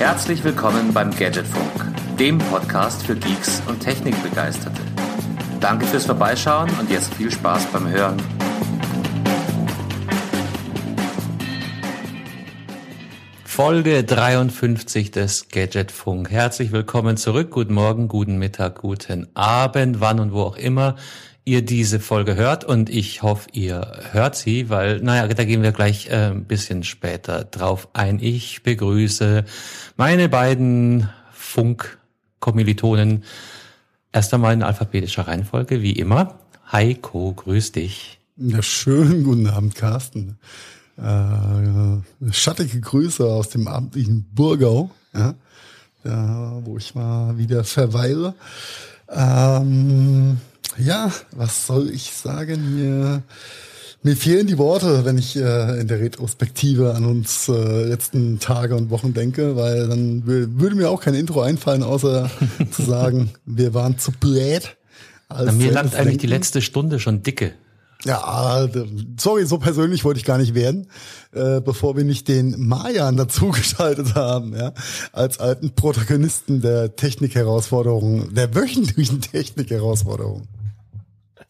Herzlich willkommen beim Gadgetfunk, dem Podcast für Geeks und Technikbegeisterte. Danke fürs Vorbeischauen und jetzt viel Spaß beim Hören. Folge 53 des Gadgetfunk. Herzlich willkommen zurück. Guten Morgen, guten Mittag, guten Abend, wann und wo auch immer ihr diese Folge hört und ich hoffe, ihr hört sie, weil, naja, da gehen wir gleich äh, ein bisschen später drauf ein. Ich begrüße meine beiden Funk-Kommilitonen erst einmal in alphabetischer Reihenfolge, wie immer. Heiko, grüß dich. Ja, schönen guten Abend, Carsten. Äh, schattige Grüße aus dem abendlichen Burgau, ja, da, wo ich mal wieder verweile. Ähm, ja, was soll ich sagen? Mir, mir fehlen die Worte, wenn ich äh, in der Retrospektive an uns äh, letzten Tage und Wochen denke, weil dann würde mir auch kein Intro einfallen, außer zu sagen, wir waren zu blöd. Als mir langt eigentlich die letzte Stunde schon dicke. Ja, sorry, so persönlich wollte ich gar nicht werden, äh, bevor wir nicht den Mayan dazugeschaltet haben, ja, als alten Protagonisten der Technik-Herausforderungen, der wöchentlichen Technik-Herausforderungen.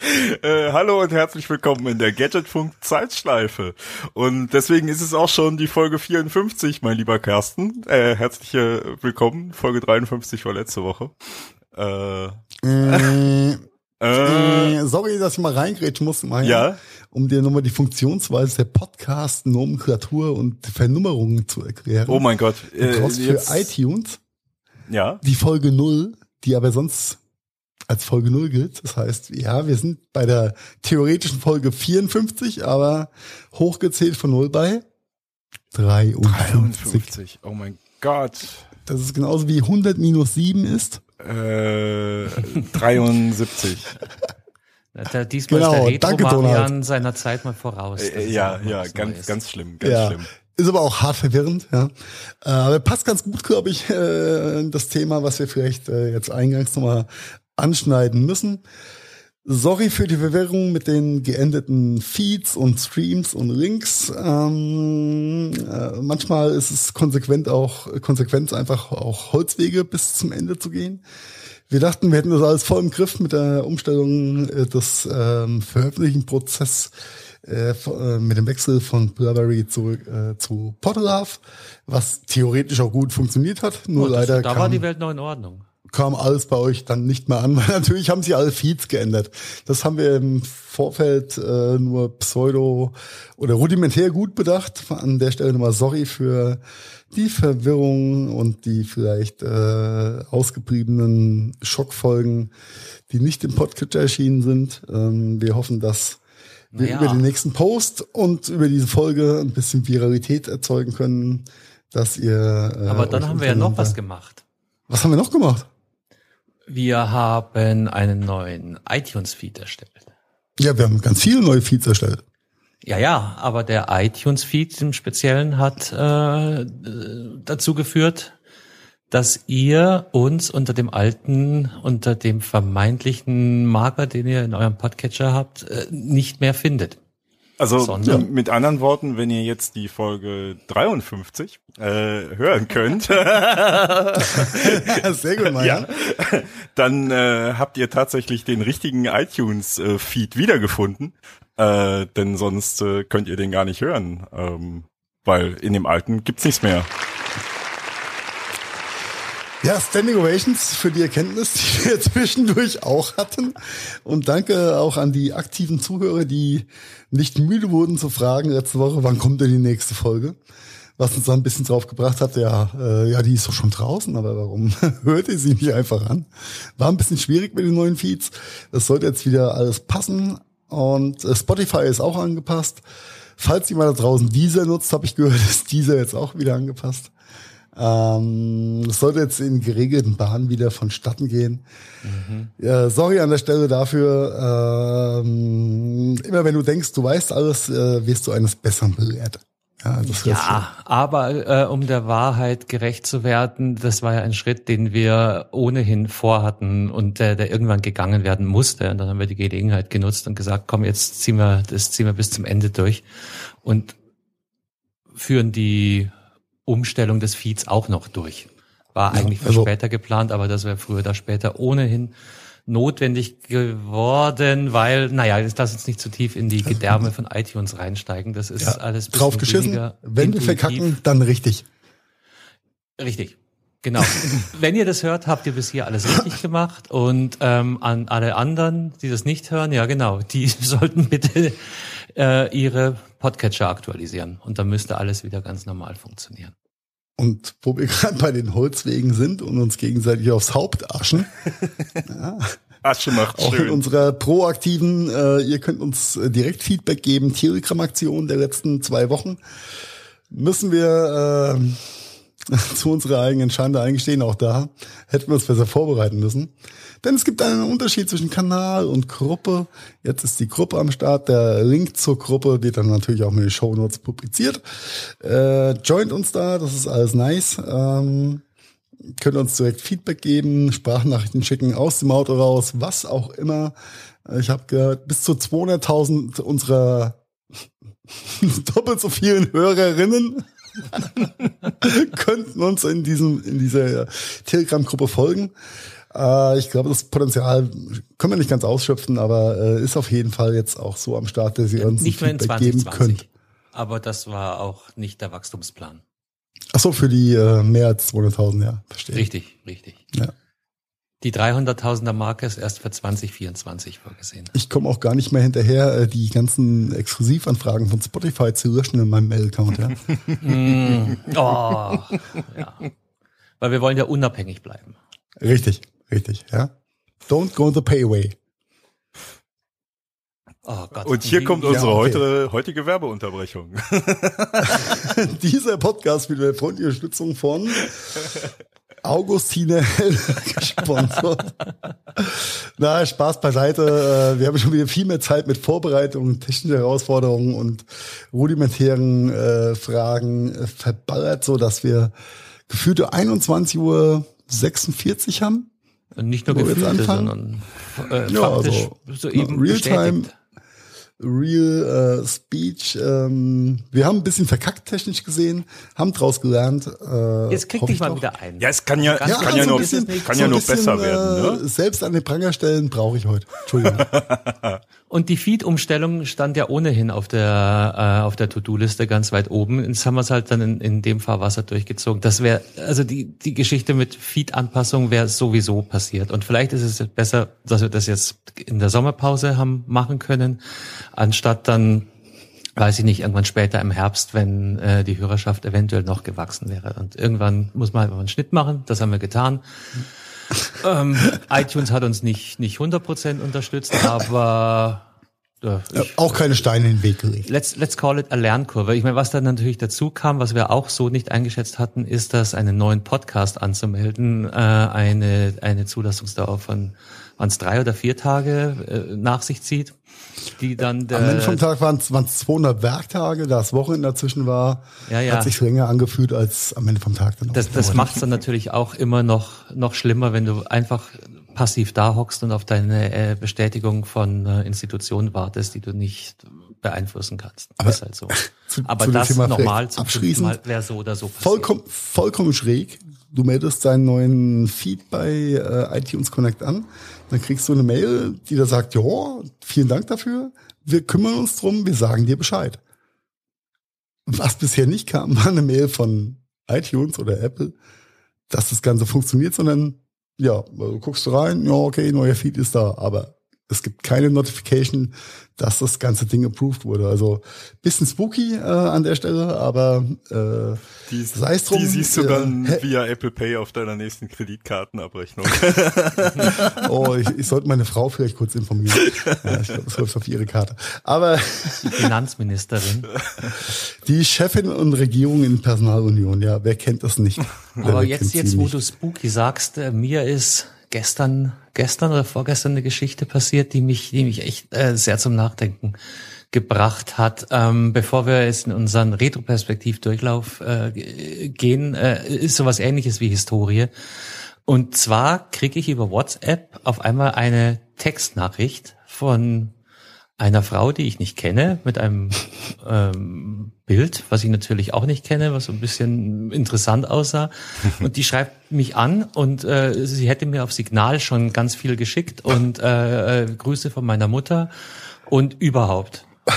Äh, hallo und herzlich willkommen in der Gadgetfunk Zeitschleife. Und deswegen ist es auch schon die Folge 54, mein lieber Carsten. Äh, herzlich willkommen. Folge 53 war letzte Woche. Äh, äh, äh, sorry, dass ich mal reingrätschen muss, Maya, ja? um dir nochmal die Funktionsweise der Podcast, Nomenklatur und Vernummerungen zu erklären. Oh mein Gott. Du brauchst für iTunes ja? die Folge 0, die aber sonst als Folge 0 gilt. Das heißt, ja, wir sind bei der theoretischen Folge 54, aber hochgezählt von 0 bei 53. 53. Oh mein Gott. Das ist genauso wie 100 minus 7 ist. Äh, 73. Diesmal genau, ist der Retro-Marian seiner Zeit mal voraus. Äh, ja, ja, ganz, Neues. ganz schlimm, ganz ja. schlimm. Ist aber auch hart verwirrend, ja. Äh, aber passt ganz gut, glaube ich, äh, das Thema, was wir vielleicht jetzt eingangs nochmal anschneiden müssen. Sorry für die Verwirrung mit den geendeten Feeds und Streams und Links. Ähm, äh, manchmal ist es konsequent auch Konsequenz einfach auch Holzwege bis zum Ende zu gehen. Wir dachten, wir hätten das alles voll im Griff mit der Umstellung äh, des ähm, Veröffentlichen-Prozess äh, äh mit dem Wechsel von Blueberry zurück äh, zu Potterlove, was theoretisch auch gut funktioniert hat. Nur oh, das, leider da war die Welt noch in Ordnung kam alles bei euch dann nicht mehr an, weil natürlich haben sie alle Feeds geändert. Das haben wir im Vorfeld äh, nur pseudo oder rudimentär gut bedacht. An der Stelle nochmal sorry für die Verwirrung und die vielleicht äh, ausgebliebenen Schockfolgen, die nicht im Podcast erschienen sind. Ähm, wir hoffen, dass wir naja. über den nächsten Post und über diese Folge ein bisschen Viralität erzeugen können, dass ihr. Äh, Aber dann haben wir ja noch was gemacht. Was haben wir noch gemacht? Wir haben einen neuen iTunes-Feed erstellt. Ja, wir haben ganz viele neue Feeds erstellt. Ja, ja, aber der iTunes-Feed im Speziellen hat äh, dazu geführt, dass ihr uns unter dem alten, unter dem vermeintlichen Marker, den ihr in eurem Podcatcher habt, äh, nicht mehr findet. Also Sondern, mit anderen Worten, wenn ihr jetzt die Folge 53 äh, hören könnt, sehr gut, Mann. ja, dann äh, habt ihr tatsächlich den richtigen iTunes-Feed äh, wiedergefunden, äh, denn sonst äh, könnt ihr den gar nicht hören, ähm, weil in dem alten gibt's nichts mehr. Ja, Standing Ovations für die Erkenntnis, die wir zwischendurch auch hatten. Und danke auch an die aktiven Zuhörer, die nicht müde wurden zu fragen letzte Woche, wann kommt denn die nächste Folge? Was uns dann ein bisschen drauf gebracht hat, ja, äh, ja, die ist doch schon draußen, aber warum hört ihr sie nicht einfach an? War ein bisschen schwierig mit den neuen Feeds. Das sollte jetzt wieder alles passen. Und äh, Spotify ist auch angepasst. Falls jemand da draußen dieser nutzt, habe ich gehört, ist dieser jetzt auch wieder angepasst. Ähm, das sollte jetzt in geregelten Bahnen wieder vonstatten gehen. Mhm. Ja, sorry an der Stelle dafür. Ähm, immer wenn du denkst, du weißt alles, äh, wirst du eines Besseren belehrt. Ja, ja aber äh, um der Wahrheit gerecht zu werden, das war ja ein Schritt, den wir ohnehin vorhatten und der, der irgendwann gegangen werden musste. Und dann haben wir die Gelegenheit genutzt und gesagt, komm, jetzt ziehen wir das ziehen wir bis zum Ende durch und führen die Umstellung des Feeds auch noch durch. War eigentlich für also- später geplant, aber das wäre früher oder später ohnehin notwendig geworden, weil, naja, jetzt lass uns nicht zu tief in die Gedärme von iTunes reinsteigen. Das ist alles ein bisschen Drauf geschissen. Wenn wir verkacken, dann richtig. Richtig. Genau. Wenn ihr das hört, habt ihr bis hier alles richtig gemacht. Und ähm, an alle anderen, die das nicht hören, ja genau, die sollten bitte äh, ihre Podcatcher aktualisieren. Und dann müsste alles wieder ganz normal funktionieren. Und wo wir gerade bei den Holzwegen sind und uns gegenseitig aufs Haupt aschen, Asche macht auch in schön. unserer proaktiven, äh, ihr könnt uns äh, direkt Feedback geben, Telegram-Aktion der letzten zwei Wochen, müssen wir äh, zu unserer eigenen Schande eingestehen, auch da hätten wir uns besser vorbereiten müssen. Denn es gibt einen Unterschied zwischen Kanal und Gruppe. Jetzt ist die Gruppe am Start. Der Link zur Gruppe wird dann natürlich auch mit den Show Notes publiziert. Äh, joint uns da, das ist alles nice. Ähm, könnt uns direkt Feedback geben, Sprachnachrichten schicken aus dem Auto raus, was auch immer. Ich habe gehört, bis zu 200.000 unserer doppelt so vielen Hörerinnen könnten uns in diesem in dieser Telegram-Gruppe folgen. Äh, ich glaube, das Potenzial können wir nicht ganz ausschöpfen, aber äh, ist auf jeden Fall jetzt auch so am Start, dass ihr uns Nicht mehr in Feedback geben 2020. könnt. Aber das war auch nicht der Wachstumsplan. Ach so, für die äh, mehr als 200.000, ja, verstehe. Richtig, richtig. Ja. Die 300.000er Marke ist erst für 2024 vorgesehen. Ich komme auch gar nicht mehr hinterher, äh, die ganzen Exklusivanfragen von Spotify zu löschen in meinem Mail-Account. Ja. Mm, oh, ja. Weil wir wollen ja unabhängig bleiben. richtig, richtig, ja. Don't go the payway. Oh Gott. Und hier kommt unsere okay. heute, heutige Werbeunterbrechung. Dieser Podcast wird mit freundlicher Unterstützung von Augustine gesponsert. Na, Spaß beiseite. Äh, Wir haben schon wieder viel mehr Zeit mit Vorbereitungen, technische Herausforderungen und rudimentären äh, Fragen äh, verballert, so dass wir gefühlte 21 Uhr 46 haben. Und nicht nur anfangen? sondern äh, Ja, faktisch also, soeben Realtime bestätigt. Real äh, Speech. Ähm, wir haben ein bisschen verkackt technisch gesehen, haben draus gelernt. Äh, Jetzt krieg dich ich mal doch. wieder ein. Ja, es kann ja, Ganz es kann ja so nur, ein bisschen- kann so ja nur bisschen, besser werden, Äh, ne? selbst an den Pranger stellen brauche ich heute. Entschuldigung. Und die Feed-Umstellung stand ja ohnehin auf der äh, auf der To-Do-Liste ganz weit oben. Jetzt haben wir es halt dann in, in dem Fahrwasser durchgezogen. Das wäre also die die Geschichte mit Feed-Anpassung wäre sowieso passiert. Und vielleicht ist es besser, dass wir das jetzt in der Sommerpause haben machen können, anstatt dann weiß ich nicht, irgendwann später im Herbst, wenn äh, die Hörerschaft eventuell noch gewachsen wäre. Und irgendwann muss man halt mal einen Schnitt machen, das haben wir getan. Ähm, iTunes hat uns nicht, nicht 100% unterstützt, aber Ja, ich, auch keine Steine in den Weg gelegt. let's, let's call it a Lernkurve. Ich meine, was dann natürlich dazu kam, was wir auch so nicht eingeschätzt hatten, ist, dass einen neuen Podcast anzumelden äh, eine, eine Zulassungsdauer von waren es drei oder vier Tage äh, nach sich zieht, die dann der, Am Ende vom Tag waren es 200 Werktage, da das Wochenende dazwischen war, Ja, ja. hat sich länger angefühlt als am Ende vom Tag dann. Das, das macht es dann natürlich auch immer noch, noch schlimmer, wenn du einfach passiv da hockst und auf deine äh, Bestätigung von äh, Institutionen wartest, die du nicht beeinflussen kannst. Aber ist halt so. zu- Aber zu das Thema nochmal zum abschließend. Mal wäre so oder so passiert. vollkommen, vollkommen schräg. Du meldest deinen neuen Feed bei äh, iTunes Connect an, dann kriegst du eine Mail, die da sagt, ja, vielen Dank dafür, wir kümmern uns drum, wir sagen dir Bescheid. Was bisher nicht kam, war eine Mail von iTunes oder Apple, dass das Ganze funktioniert, sondern ja, du guckst rein, ja, okay, neuer Feed ist da, aber es gibt keine Notification, dass das ganze Ding approved wurde. Also bisschen spooky äh, an der Stelle, aber äh, Die, sei es drum. die siehst du äh, dann via Apple Pay auf deiner nächsten Kreditkartenabrechnung. Oh, ich, ich sollte meine Frau vielleicht kurz informieren. Ja, ich glaube, das läuft auf ihre Karte. Aber Die Finanzministerin. die Chefin und Regierung in Personalunion, ja, wer kennt das nicht? Aber Wer jetzt, jetzt, wo nicht? du spooky sagst, äh, mir ist gestern, gestern oder vorgestern eine Geschichte passiert, die mich, die mich echt äh, sehr zum Nachdenken gebracht hat. Ähm, bevor wir jetzt in unseren Retroperspektiv-Durchlauf äh, gehen, äh, ist sowas ähnliches wie Historie. Und zwar kriege ich über WhatsApp auf einmal eine Textnachricht von einer Frau, die ich nicht kenne, mit einem ähm, Bild, was ich natürlich auch nicht kenne, was so ein bisschen interessant aussah. Und die schreibt mich an und äh, sie hätte mir auf Signal schon ganz viel geschickt und äh, äh, Grüße von meiner Mutter und überhaupt.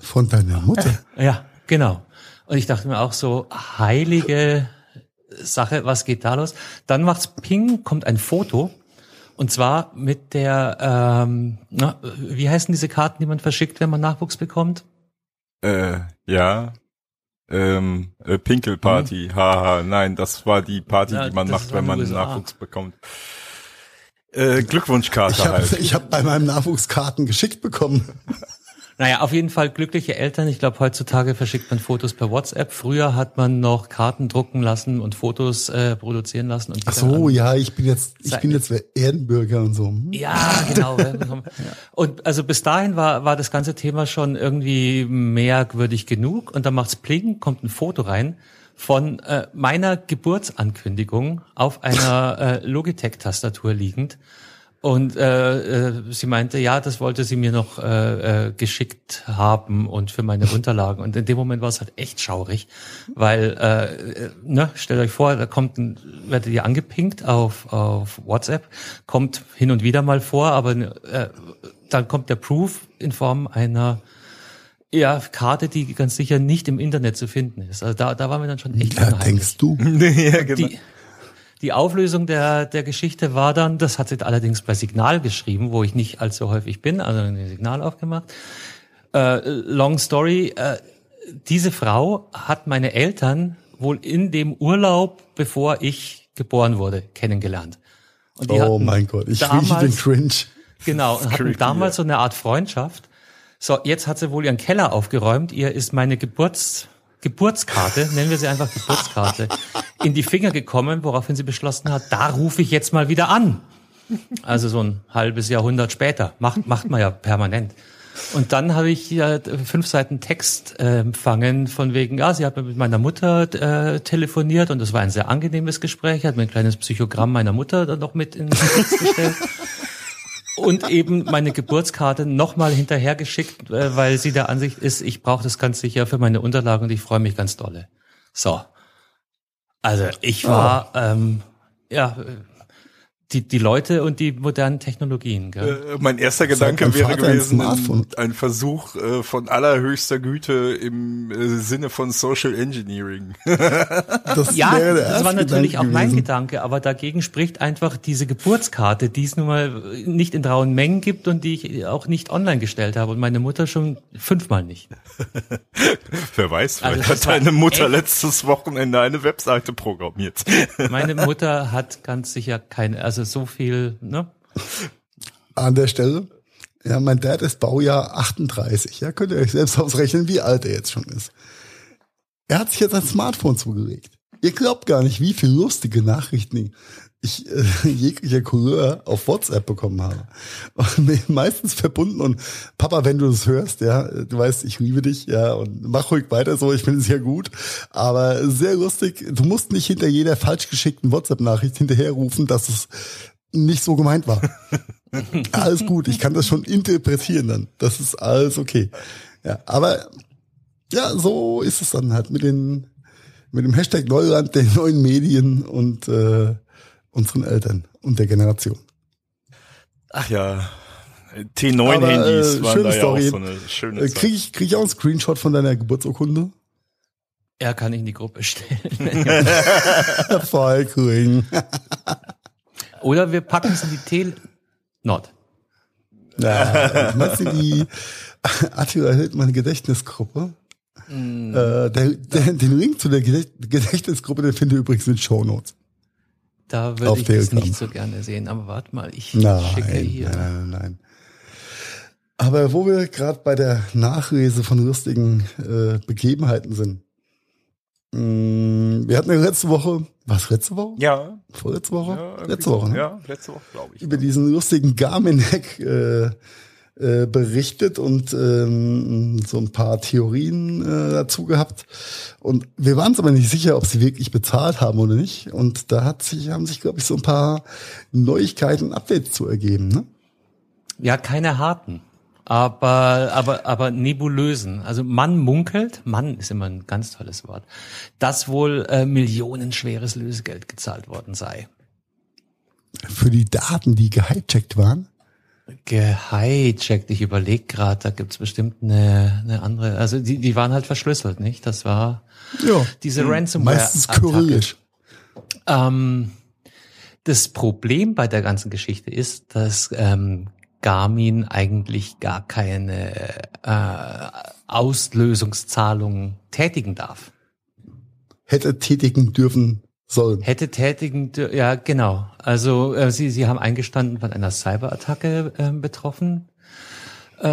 Von deiner Mutter? Ja, genau. Und ich dachte mir auch so, heilige Sache, was geht da los? Dann macht's Ping, kommt ein Foto. Und zwar mit der, ähm, na, wie heißen diese Karten, die man verschickt, wenn man Nachwuchs bekommt? Äh, ja. Ähm, äh, Pinkelparty, mhm. haha, nein, das war die Party, ja, die man macht, wenn man USA. Nachwuchs bekommt. Äh, Glückwunschkarte ich hab, halt. Ich habe bei meinem Nachwuchskarten geschickt bekommen. Naja, auf jeden Fall glückliche Eltern. Ich glaube, heutzutage verschickt man Fotos per WhatsApp. Früher hat man noch Karten drucken lassen und Fotos äh, produzieren lassen. Und Ach so, ja, ich bin jetzt, ich bin jetzt Erdenbürger und so. Hm? Ja, genau. und also bis dahin war, war das ganze Thema schon irgendwie merkwürdig genug. Und dann macht's Pling, kommt ein Foto rein von äh, meiner Geburtsankündigung auf einer äh, Logitech-Tastatur liegend. Und äh, äh, sie meinte, ja, das wollte sie mir noch äh, äh, geschickt haben und für meine Unterlagen. Und in dem Moment war es halt echt schaurig, weil, äh, ne, stellt euch vor, da kommt ein, werdet ihr angepinkt auf, auf WhatsApp, kommt hin und wieder mal vor, aber äh, dann kommt der Proof in Form einer ja, Karte, die ganz sicher nicht im Internet zu finden ist. Also da, da waren wir dann schon echt. Ja, denkst du? ja, genau. Die, die Auflösung der, der Geschichte war dann, das hat sie allerdings bei Signal geschrieben, wo ich nicht allzu häufig bin, also ein Signal aufgemacht. Äh, long story, äh, diese Frau hat meine Eltern wohl in dem Urlaub, bevor ich geboren wurde, kennengelernt. oh mein Gott, ich rieche den Cringe. Genau, hatten damals so eine Art Freundschaft. So, jetzt hat sie wohl ihren Keller aufgeräumt. Ihr ist meine Geburts Geburtskarte, nennen wir sie einfach Geburtskarte, in die Finger gekommen, woraufhin sie beschlossen hat, da rufe ich jetzt mal wieder an. Also so ein halbes Jahrhundert später. Macht, macht man ja permanent. Und dann habe ich ja fünf Seiten Text äh, empfangen von wegen, ja, sie hat mit meiner Mutter äh, telefoniert und das war ein sehr angenehmes Gespräch, hat mir ein kleines Psychogramm meiner Mutter dann noch mit in den Text gestellt und eben meine Geburtskarte nochmal hinterhergeschickt, äh, weil sie der Ansicht ist, ich brauche das ganz sicher für meine Unterlagen und ich freue mich ganz dolle. So. Also ich war, oh. ähm, ja, die, die Leute und die modernen Technologien. Gell? Äh, mein erster Gedanke wäre gewesen, ein, ein, Versuch äh, von allerhöchster Güte im äh, Sinne von Social Engineering. das ja, das war natürlich Gedanke auch mein gewesen. Gedanke, aber dagegen spricht einfach diese Geburtskarte, die es nun mal nicht in rauen Mengen gibt und die ich auch nicht online gestellt habe und meine Mutter schon fünfmal nicht. Wer weiß, also vielleicht hat deine Mutter letztes Wochenende eine Webseite programmiert. Meine Mutter hat ganz sicher keine, also so viel, ne? An der Stelle, ja, mein Dad ist Baujahr 38. Ja, könnt ihr euch selbst ausrechnen, wie alt er jetzt schon ist. Er hat sich jetzt ein Smartphone zugelegt. Ihr glaubt gar nicht, wie viel lustige Nachrichten ich äh, jeglicher Couleur auf WhatsApp bekommen habe. Und meistens verbunden und Papa, wenn du das hörst, ja, du weißt, ich liebe dich, ja, und mach ruhig weiter so, ich finde es ja gut. Aber sehr lustig, du musst nicht hinter jeder falsch geschickten WhatsApp-Nachricht hinterherrufen, dass es nicht so gemeint war. alles gut, ich kann das schon interpretieren dann. Das ist alles okay. Ja, aber ja, so ist es dann halt mit den mit dem Hashtag Neuland, den neuen Medien und äh, unseren Eltern und der Generation. Ach ja, T9-Handys äh, waren da ja auch so eine schöne äh, Zeit. Krieg ich, krieg ich auch einen Screenshot von deiner Geburtsurkunde? Er kann ich in die Gruppe stellen. Voll cool. Oder wir packen es in die T... Not. Ja, meinst du die Attila Hildmann Gedächtnisgruppe? Mm. Äh, der, der, den Link zu der Gedächtnisgruppe, den findet ihr übrigens in den Show Notes. Da würde ich es nicht so gerne sehen. Aber warte mal, ich nein, schicke hier. Nein, nein, nein. Aber wo wir gerade bei der Nachlese von lustigen äh, Begebenheiten sind. Mh, mm, wir hatten ja letzte Woche, was letzte Woche? Ja. Vorletzte Woche? Ja, letzte Woche, ne? Ja, letzte Woche, glaube ich. Über diesen lustigen Garmin-Hack äh, äh, berichtet und ähm, so ein paar Theorien äh, dazu gehabt. Und wir waren uns aber nicht sicher, ob sie wirklich bezahlt haben oder nicht. Und da hat sich, haben sich, glaube ich, so ein paar Neuigkeiten, Updates zu ergeben. Ne? Ja, keine harten. aber, aber, aber nebulösen. Also man munkelt, Mann ist immer ein ganz tolles Wort, dass wohl äh, millionenschweres Lösegeld gezahlt worden sei. Für die Daten, die gehijackt waren? Gehijackt, ich überlege gerade, da gibt's bestimmt eine, eine andere, also die, die waren halt verschlüsselt, nicht? Das war Ja. diese Ransomware. Meistens kyrillisch. Ähm, das Problem bei der ganzen Geschichte ist, dass ähm, Garmin eigentlich gar keine äh, Auslösungszahlungen tätigen darf. Hätte tätigen dürfen sollen. Hätte tätigen, ja genau. Also äh, sie, sie haben eingestanden, von einer Cyberattacke äh, betroffen äh,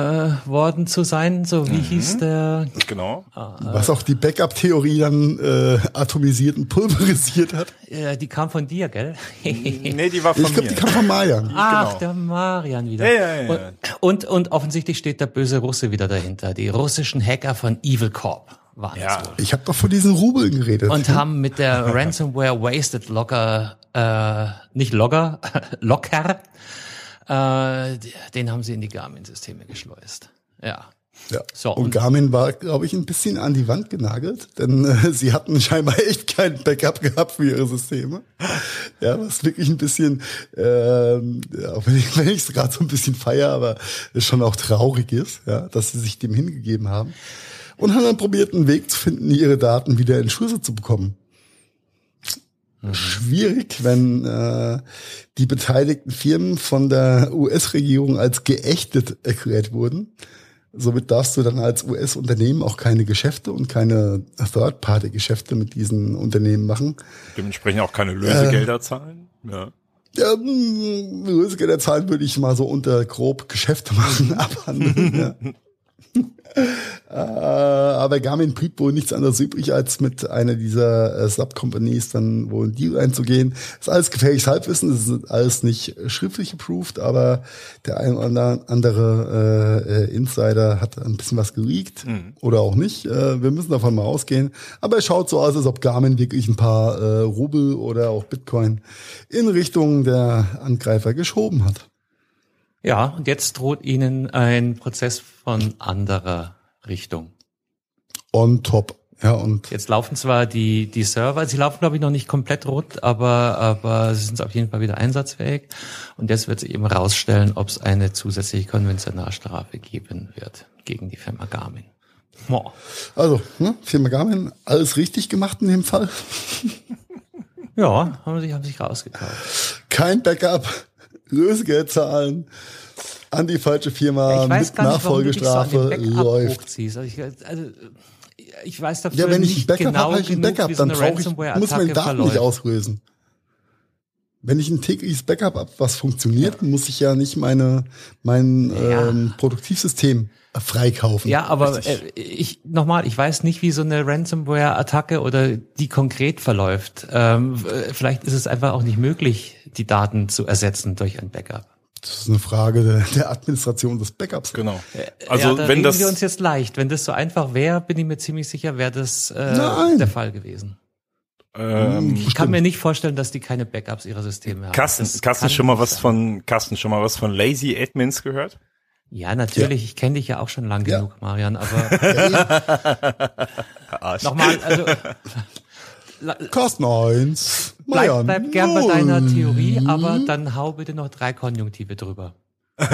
worden zu sein. So wie hieß der? Genau. Was auch die Backup-Theorie dann äh, atomisiert und pulverisiert hat. Äh, die kam von dir, gell? Nee, die war von Ich glaube, mir. die kam von Marian. Ach, Genau. der Marian wieder. Ja, ja, ja. Und, und, und offensichtlich steht der böse Russe wieder dahinter. Die russischen Hacker von Evil Corp waren Ja. es wohl. Ich habe doch von diesen Rubeln geredet. Und haben mit der Ransomware Wasted Logger, äh, nicht Logger, Locker, äh, den haben sie in die Garmin-Systeme geschleust. Ja. ja. So, und und- Garmin war, glaube ich, ein bisschen an die Wand genagelt, denn äh, sie hatten scheinbar echt kein Backup gehabt für ihre Systeme. Ja, was wirklich ein bisschen, ähm, ja, auch wenn ich es gerade so ein bisschen feier, aber schon auch traurig ist, ja, dass sie sich dem hingegeben haben. Und haben dann probiert, einen Weg zu finden, ihre Daten wieder in Schüsse zu bekommen. Schwierig, wenn äh, die beteiligten Firmen von der US-Regierung als geächtet erklärt wurden. Somit darfst du dann als US-Unternehmen auch keine Geschäfte und keine Third-Party-Geschäfte mit diesen Unternehmen machen. Dementsprechend auch keine Lösegelder zahlen. Ja. Ja, mh, Lösegelder zahlen würde ich mal so unter grob Geschäfte machen abhandeln. ja. äh, aber Garmin blieb wohl nichts anderes übrig, als mit einer dieser äh, Sub-Companies dann wohl einen Deal einzugehen. ist alles gefährliches Halbwissen, das ist alles nicht schriftlich approved, aber der ein oder andere äh, Insider hat ein bisschen was geleakt oder auch nicht. Äh, wir müssen davon mal ausgehen. Aber es schaut so aus, als ob Garmin wirklich ein paar äh, Rubel oder auch Bitcoin in Richtung der Angreifer geschoben hat. Ja, und jetzt droht ihnen ein Prozess von anderer Richtung. On top. Ja, und Jetzt laufen zwar die, die Server, sie laufen glaube ich noch nicht komplett rund, aber, aber sie sind auf jeden Fall wieder einsatzfähig. Und jetzt wird sich eben rausstellen, ob es eine zusätzliche Konventionalstrafe geben wird gegen die Firma Garmin. Boah. also, ne, Firma Garmin, alles richtig gemacht in dem Fall. Ja, haben sich, haben sich rausgekauft. Kein Backup, Lösegeld zahlen an die falsche Firma weiß mit gar nicht, so Nachfolgestrafe läuft. Also ich, also ich weiß dafür Ja, wenn ich ein nicht Backup genau habe, habe ich ein Backup, dann brauche ich, muss meine Daten nicht verläuft. auslösen. Wenn ich ein tägliches Backup habe, was funktioniert, muss ich ja nicht meine mein Ja. ähm, Produktivsystem freikaufen. Ja, aber Richtig. äh, ich nochmal, ich weiß nicht, wie so eine Ransomware-Attacke oder die konkret verläuft. Ähm, äh, vielleicht ist es einfach auch nicht möglich, die Daten zu ersetzen durch ein Backup. das ist eine Frage der, der Administration des Backups. Genau. ja, Also da wenn reden das wir uns jetzt leicht. Wenn das so einfach wäre, bin ich mir ziemlich sicher, wäre das äh, Nein. der Fall gewesen. Ähm, Ich kann mir nicht vorstellen, dass die keine Backups ihrer Systeme haben. Carsten, Das Carsten schon mal was sein. von Carsten schon mal was von Lazy Admins gehört? Ja, natürlich. Ich kenne dich ja auch schon lang Ja. genug, Marian. Aber Arsch. nochmal, also Carsten 1. bleib, bleib gern bei deiner Theorie, aber dann hau bitte noch drei Konjunktive drüber.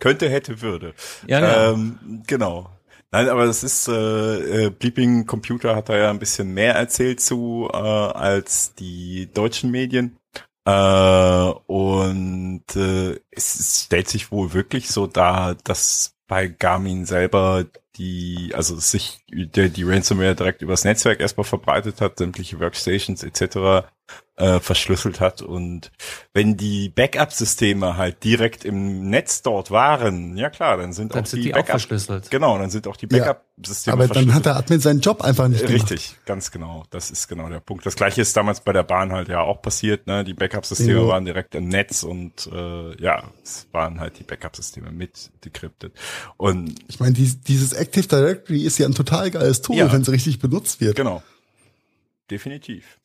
Könnte, hätte, würde. Ja, genau. Ähm, genau. Nein, aber das ist, äh, äh, Bleeping Computer hat da ja ein bisschen mehr erzählt zu, äh, als die deutschen Medien. Äh, und äh, es, es stellt sich wohl wirklich so dar, dass bei Garmin selber die, also sich der, die Ransomware direkt übers Netzwerk erstmal verbreitet hat, sämtliche Workstations etc. Äh, verschlüsselt hat und wenn die Backup-Systeme halt direkt im Netz dort waren, ja klar, dann sind Dann auch sind die, die auch Backup verschlüsselt. Genau, dann sind auch die Ja, Backup-Systeme Aber dann verschlüsselt. hat der Admin seinen Job einfach nicht gemacht. Richtig, ganz genau. Das ist genau der Punkt. Das gleiche ist damals bei der Bahn halt ja auch passiert. Ne? Die Backup-Systeme Ja. waren direkt im Netz und äh, ja, es waren halt die Backup-Systeme mit decrypted. Und Ich meine, dies, dieses Active Directory ist ja ein total geiles Tool, Ja. wenn es richtig benutzt wird. genau, definitiv.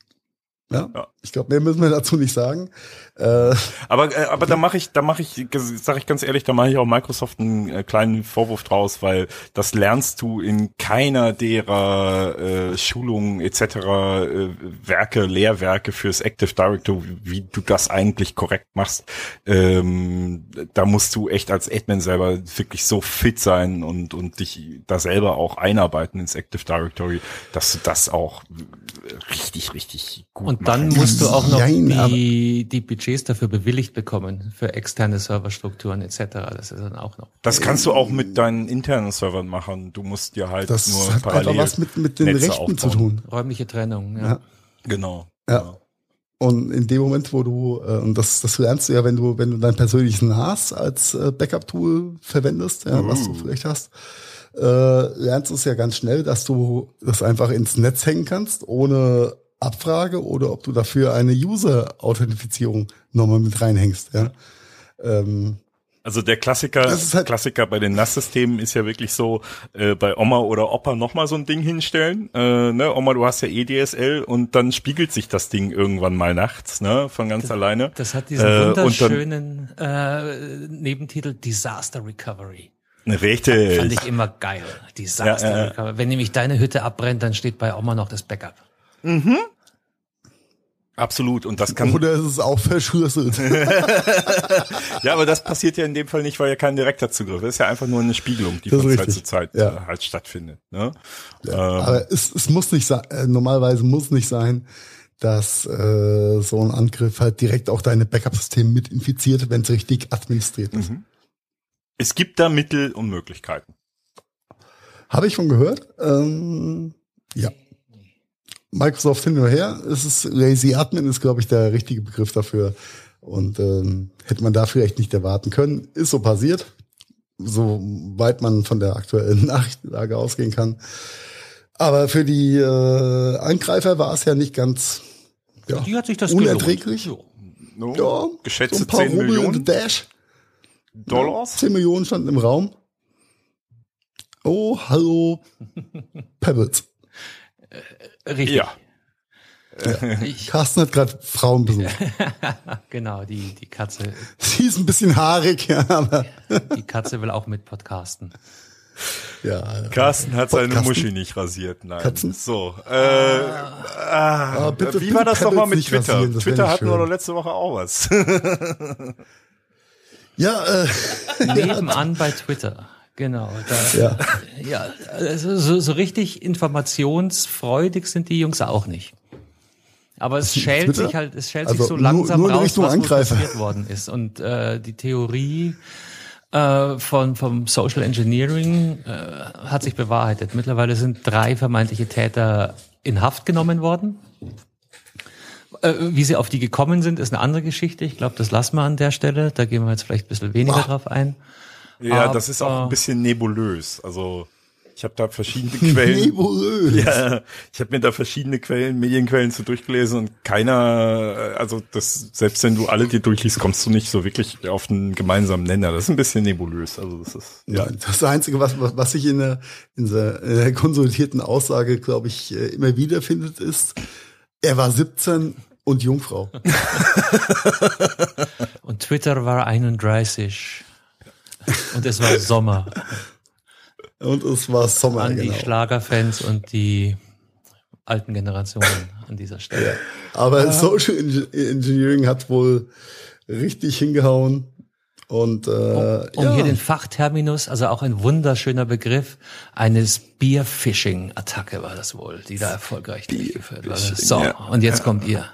Ja, ja. ich glaube, mehr müssen wir dazu nicht sagen. Äh, aber äh, aber da mache ich, da mache ich, sage ich ganz ehrlich, da mache ich auch Microsoft einen äh, kleinen Vorwurf draus, weil das lernst du in keiner derer äh, Schulungen etc. Äh, Werke, Lehrwerke fürs Active Directory, wie du das eigentlich korrekt machst. Ähm, da musst du echt als Admin selber wirklich so fit sein und und dich da selber auch einarbeiten ins Active Directory, dass du das auch richtig richtig gut und dann musst du auch noch Nein, die, die Budgets dafür bewilligt bekommen, für externe Serverstrukturen etc. Das ist dann auch noch. Das kannst du auch mit deinen internen Servern machen. Du musst dir halt das nur hat parallel was mit, mit den Netze Rechten aufbauen. zu tun. Räumliche Trennung, ja. ja. Genau. Ja. Genau. Und in dem Moment, wo du, äh, und das, das lernst du ja, wenn du, wenn du dein persönliches NAS als äh, Backup-Tool verwendest, ja, uh. was du uh. vielleicht hast, äh, lernst du es ja ganz schnell, dass du das einfach ins Netz hängen kannst, ohne Abfrage oder ob du dafür eine User-Authentifizierung nochmal mit reinhängst. Ja. Ähm, also der Klassiker, halt Klassiker bei den NAS-Systemen ist ja wirklich so, äh, bei Oma oder Opa nochmal so ein Ding hinstellen. Äh, ne? Oma, du hast ja EDSL und dann spiegelt sich das Ding irgendwann mal nachts, ne, von ganz das, alleine. Das hat diesen äh, wunderschönen äh, Nebentitel Disaster Recovery. Richtig. Fand ich immer geil. Disaster ja, Recovery. Wenn nämlich deine Hütte abbrennt, dann steht bei Oma noch das Backup. Mhm. Absolut. Und das kann. Oder ist es auch verschlüsselt? ja, aber das passiert ja in dem Fall nicht, weil ja kein direkter Zugriff ist. ist ja einfach nur eine Spiegelung, die von Zeit zu Zeit ja. Äh, halt stattfindet. Ne? Ja, ähm. Aber es, es muss nicht sein, äh, normalerweise muss nicht sein, dass äh, so ein Angriff halt direkt auch deine Backup-Systeme mit infiziert, wenn es richtig administriert ist. Mhm. Es gibt da Mittel und Möglichkeiten. Habe ich schon gehört. Ähm, ja. Microsoft hin oder her, es ist Lazy Admin ist, glaube ich, der richtige Begriff dafür. Und ähm, hätte man da vielleicht nicht erwarten können. Ist so passiert, soweit man von der aktuellen Nachrichtenlage ausgehen kann. Aber für die äh, Angreifer war es ja nicht ganz ja, die hat sich das unerträglich. Ja, no, ja geschätzte so ein paar 10 Rubel Millionen Dash. Dollars. Ja, 10 Millionen standen im Raum. Oh, hallo, Pebbles. Richtig. Ja. Ja. Ich. Carsten hat gerade Frauen besucht. genau, die, die Katze. Sie ist ein bisschen haarig, ja, aber. die Katze will auch mit podcasten. Ja. Carsten hat Podcasten. seine Muschi nicht rasiert, nein. Katzen? So. Äh, ah, bitte, wie war das nochmal mit Twitter? Twitter hatten wir doch letzte Woche auch was. Ja, äh. Nebenan bei Twitter. Genau. Da, ja. ja also so, so richtig informationsfreudig sind die Jungs auch nicht. Aber es schält Twitter? sich halt, es schält also sich so langsam nur, nur raus, was passiert worden ist. Und äh, die Theorie äh, von vom Social Engineering äh, hat sich bewahrheitet. Mittlerweile sind drei vermeintliche Täter in Haft genommen worden. Äh, wie sie auf die gekommen sind, ist eine andere Geschichte. Ich glaube, das lassen wir an der Stelle. Da gehen wir jetzt vielleicht ein bisschen weniger Boah. drauf ein. Ja, Aber, das ist auch ein bisschen nebulös. Also ich habe da verschiedene Quellen. Nebulös. Ja, ich habe mir da verschiedene Quellen, Medienquellen zu durchgelesen und keiner, äh, also das, selbst wenn du alle dir durchliest, kommst du nicht so wirklich auf einen gemeinsamen Nenner. Das ist ein bisschen nebulös. Also das ist ja, das Einzige, was was sich in der in der, in der konsolidierten Aussage, glaube ich, äh, immer wieder findet, ist, er war 17 und Jungfrau. und Twitter war 31. Und es war Sommer. Und es war Sommer. An genau. die Schlagerfans und die alten Generationen an dieser Stelle. Ja. Aber ja. Social Engineering hat wohl richtig hingehauen. Und äh, um, um ja. hier den Fachterminus, also auch ein wunderschöner Begriff, eine Spearfishing-Attacke war das wohl, die da erfolgreich durchgeführt wurde. So, ja. und jetzt kommt ihr.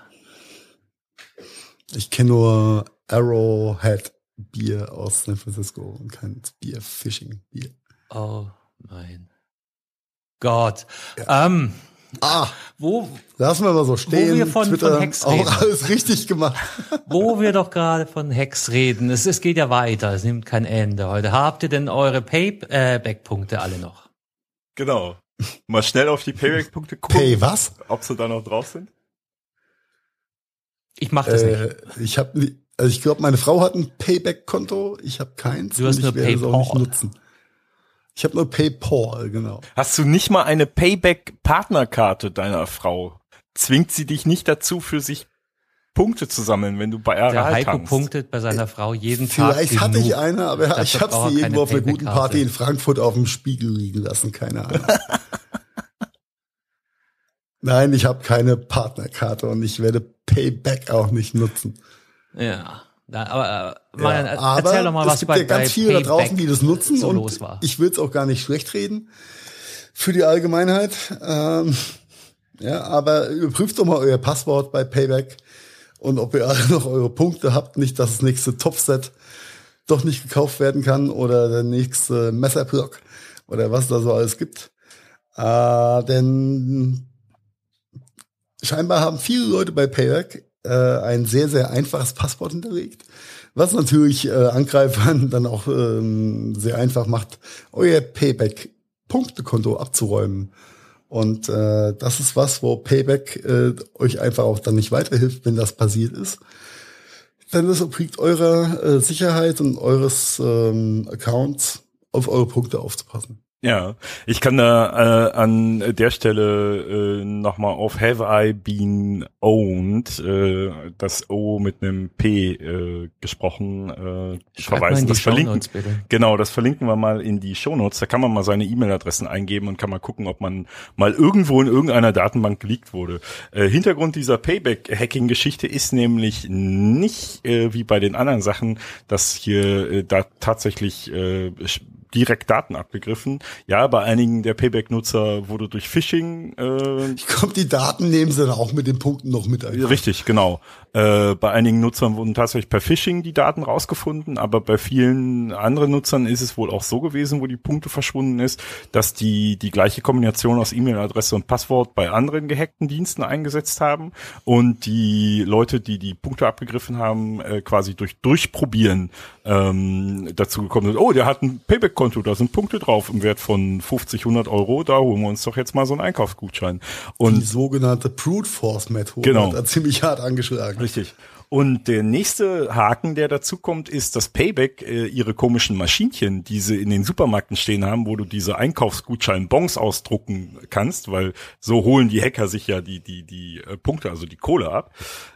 Ich kenne nur Arrowhead. Bier aus San Francisco und kein Bier-Fishing-Bier. Oh mein Gott. Ja. Ähm, ah, wo lassen wir mal so stehen. Wo wir von, Twitter von Hex reden. Auch alles richtig gemacht. wo wir doch gerade von Hex reden. Es, es geht ja weiter. Es nimmt kein Ende heute. Habt ihr denn eure Payback-Punkte alle noch? Genau. Mal schnell auf die Payback-Punkte gucken. Pay was? Ob sie da noch drauf sind? Ich mach das äh, nicht. Ich habe also ich glaube, meine Frau hat ein Payback-Konto, ich habe keins. Du hast nur PayPal. Auch nicht nutzen. Ich habe nur PayPal, genau. Hast du nicht mal eine Payback-Partnerkarte deiner Frau? zwingt sie dich nicht dazu, für sich Punkte zu sammeln, wenn du bei RL Der Heiko tankst. punktet bei seiner Frau jeden Vielleicht Tag hatte genug. ich eine, aber Dafür ich habe sie irgendwo auf einer guten. Party in Frankfurt auf dem Spiegel liegen lassen, keine Ahnung. Nein, ich habe keine Partnerkarte und ich werde Payback auch nicht nutzen. Ja. Da, aber äh, Marian, Ja, er- aber erzähl doch mal, es was gibt bei, ja ganz bei viele da draußen, die das nutzen so und los war. ich will es auch gar nicht schlecht reden für die Allgemeinheit. Ähm, ja, aber überprüft doch mal euer Passwort bei Payback und ob ihr alle noch eure Punkte habt, nicht, dass das nächste Topset doch nicht gekauft werden kann oder der nächste Messerblock oder was da so alles gibt. Äh, denn scheinbar haben viele Leute bei Payback äh, ein sehr, sehr einfaches Passwort hinterlegt, was natürlich äh, Angreifern dann auch ähm, sehr einfach macht, euer Payback-Punktekonto abzuräumen. Und äh, das ist was, wo Payback äh, euch einfach auch dann nicht weiterhilft, wenn das passiert ist. Denn es obliegt eurer äh, Sicherheit und eures ähm, Accounts auf eure Punkte aufzupassen. Ja, ich kann da äh, an der Stelle äh, nochmal auf Have I Been Owned, äh, das O mit einem P äh, gesprochen, äh, Schreibt die das verlinken. Bitte. Genau, das verlinken wir mal in die Shownotes. Da kann man mal seine E-Mail-Adressen eingeben und kann mal gucken, ob man mal irgendwo in irgendeiner Datenbank geleakt wurde. Äh, Hintergrund dieser Payback-Hacking-Geschichte ist nämlich nicht äh, wie bei den anderen Sachen, dass hier äh, da tatsächlich äh, direkt Daten abgegriffen. Ja, bei einigen der Payback-Nutzer wurde durch Phishing äh, Kommt die Daten nehmen sie dann auch mit den Punkten noch mit ein. Richtig, genau. Äh, bei einigen Nutzern wurden tatsächlich per Phishing die Daten rausgefunden, aber bei vielen anderen Nutzern ist es wohl auch so gewesen, wo die Punkte verschwunden ist, dass die die gleiche Kombination aus E-Mail-Adresse und Passwort bei anderen gehackten Diensten eingesetzt haben und die Leute, die die Punkte abgegriffen haben, äh, quasi durch Durchprobieren ähm, dazu gekommen sind, oh, der hat ein Payback-Konto, da sind Punkte drauf im Wert von 50, 100 Euro, da holen wir uns doch jetzt mal so einen Einkaufsgutschein. Und Die sogenannte Brute Force Methode Genau. hat ziemlich hart angeschlagen. Richtig. Und der nächste Haken, der dazu kommt, ist, dass Payback äh, ihre komischen Maschinchen, die sie in den Supermärkten stehen haben, wo du diese Einkaufsgutschein-Bons ausdrucken kannst, weil so holen die Hacker sich ja die, die, die äh, Punkte, also die Kohle ab,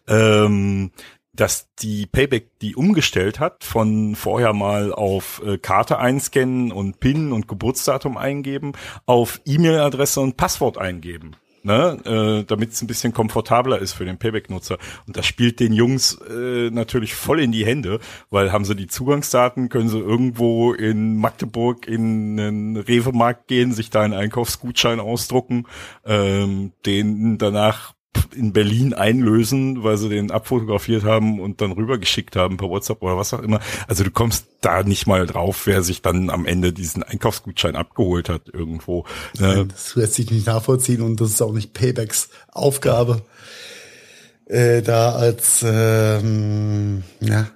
ähm, dass die Payback die umgestellt hat von vorher mal auf äh, Karte einscannen und PIN und Geburtsdatum eingeben auf E-Mail-Adresse und Passwort eingeben. Ne, äh, damit es ein bisschen komfortabler ist für den Payback-Nutzer. Und das spielt den Jungs äh, natürlich voll in die Hände, weil haben sie die Zugangsdaten, können sie irgendwo in Magdeburg in einen Rewe-Markt gehen, sich da einen Einkaufsgutschein ausdrucken, ähm, den danach in Berlin einlösen, weil sie den abfotografiert haben und dann rübergeschickt haben per WhatsApp oder was auch immer. Also du kommst da nicht mal drauf, wer sich dann am Ende diesen Einkaufsgutschein abgeholt hat irgendwo. Ne? Das lässt sich nicht nachvollziehen und das ist auch nicht Paybacks Aufgabe, äh, da als ähm, ja,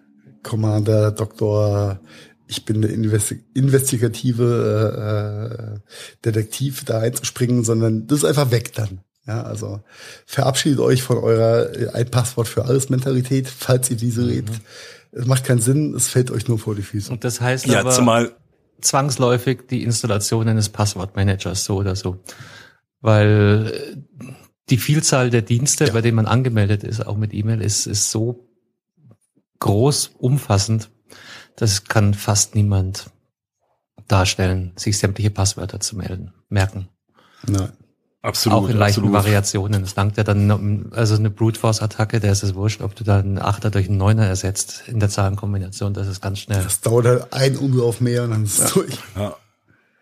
Commander, Doktor, ich bin der Investi investigative äh, Detektiv da einzuspringen, sondern das ist einfach weg dann. Ja, also verabschiedet euch von eurer äh, ein Passwort für alles Mentalität, falls ihr diese lebt. Es macht keinen Sinn, es fällt euch nur vor die Füße. Und das heißt Ja, aber zumal zwangsläufig die Installation eines Passwortmanagers, so oder so. Weil äh, die Vielzahl der Dienste, bei denen man angemeldet ist, auch mit E-Mail, ist, ist so groß, umfassend, das kann fast niemand darstellen, sich sämtliche Passwörter zu melden, merken. Nein. Absolut, auch in leichten absolut. Variationen. Es langt ja dann, also eine Brute Force Attacke, der ist es wurscht, ob du da einen Achter durch einen Neuner ersetzt in der Zahlenkombination, das ist ganz schnell. Das dauert halt ein Umlauf mehr und dann ist es durch. Ja.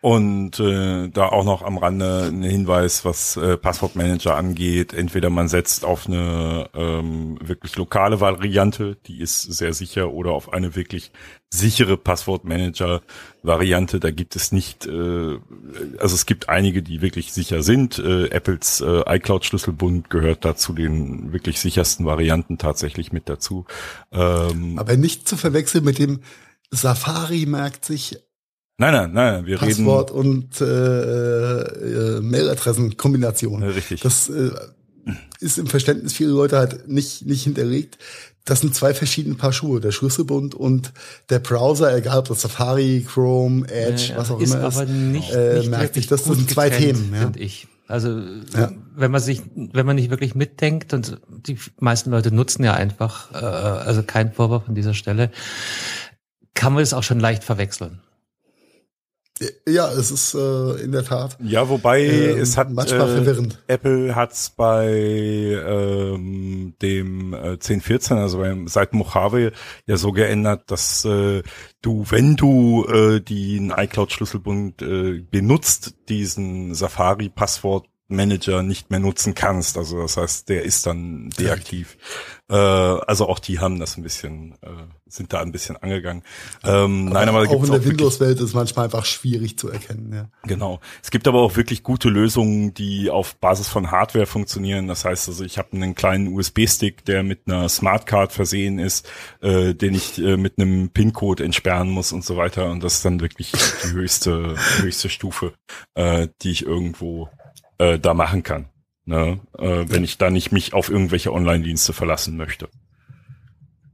Und äh, da auch noch am Rande ein Hinweis, was äh, Passwortmanager angeht. Entweder man setzt auf eine ähm, wirklich lokale Variante, die ist sehr sicher, oder auf eine wirklich sichere Passwortmanager-Variante. Da gibt es nicht, äh, also es gibt einige, die wirklich sicher sind. Äh, Apples äh, iCloud-Schlüsselbund gehört da zu den wirklich sichersten Varianten tatsächlich mit dazu. Ähm, Aber nicht zu verwechseln mit dem Safari merkt sich nein, nein, nein, wir Passwort und äh, äh, Mailadressenkombination. reden. Äh, richtig. Das äh, ist im Verständnis vieler Leute halt nicht, nicht hinterlegt. Das sind zwei verschiedene Paar Schuhe, der Schlüsselbund und der Browser, egal ob das Safari, Chrome, Edge, Ja, was auch ist immer ist. aber nicht, äh, nicht merkt sich, das gut sind zwei getrennt, Themen, ja. finde ich. Also ja. wenn man sich, wenn man nicht wirklich mitdenkt und die meisten Leute nutzen ja einfach, äh, also kein Vorwurf an dieser Stelle, kann man es auch schon leicht verwechseln. Ja, es ist äh, in der Tat. Ja, wobei ähm, es hat manchmal äh, verwirrend. Apple hat's bei ähm, dem äh, 1014, also beim seit Mojave ja so geändert, dass äh, du, wenn du äh, den iCloud-Schlüsselbund äh, benutzt, diesen Safari-Passwort Manager nicht mehr nutzen kannst. Also das heißt, der ist dann deaktiv. Äh, also auch die haben das ein bisschen, äh, sind da ein bisschen angegangen. Ähm, aber nein, aber auch in der Windows-Welt ist manchmal einfach schwierig zu erkennen. Ja. Genau. Es gibt aber auch wirklich gute Lösungen, die auf Basis von Hardware funktionieren. Das heißt also, ich habe einen kleinen USB-Stick, der mit einer Smartcard versehen ist, äh, den ich äh, mit einem PIN-Code entsperren muss und so weiter. Und das ist dann wirklich die höchste, höchste Stufe, äh, die ich irgendwo äh, da machen kann. Ne? Äh, wenn ich da nicht mich auf irgendwelche Online-Dienste verlassen möchte.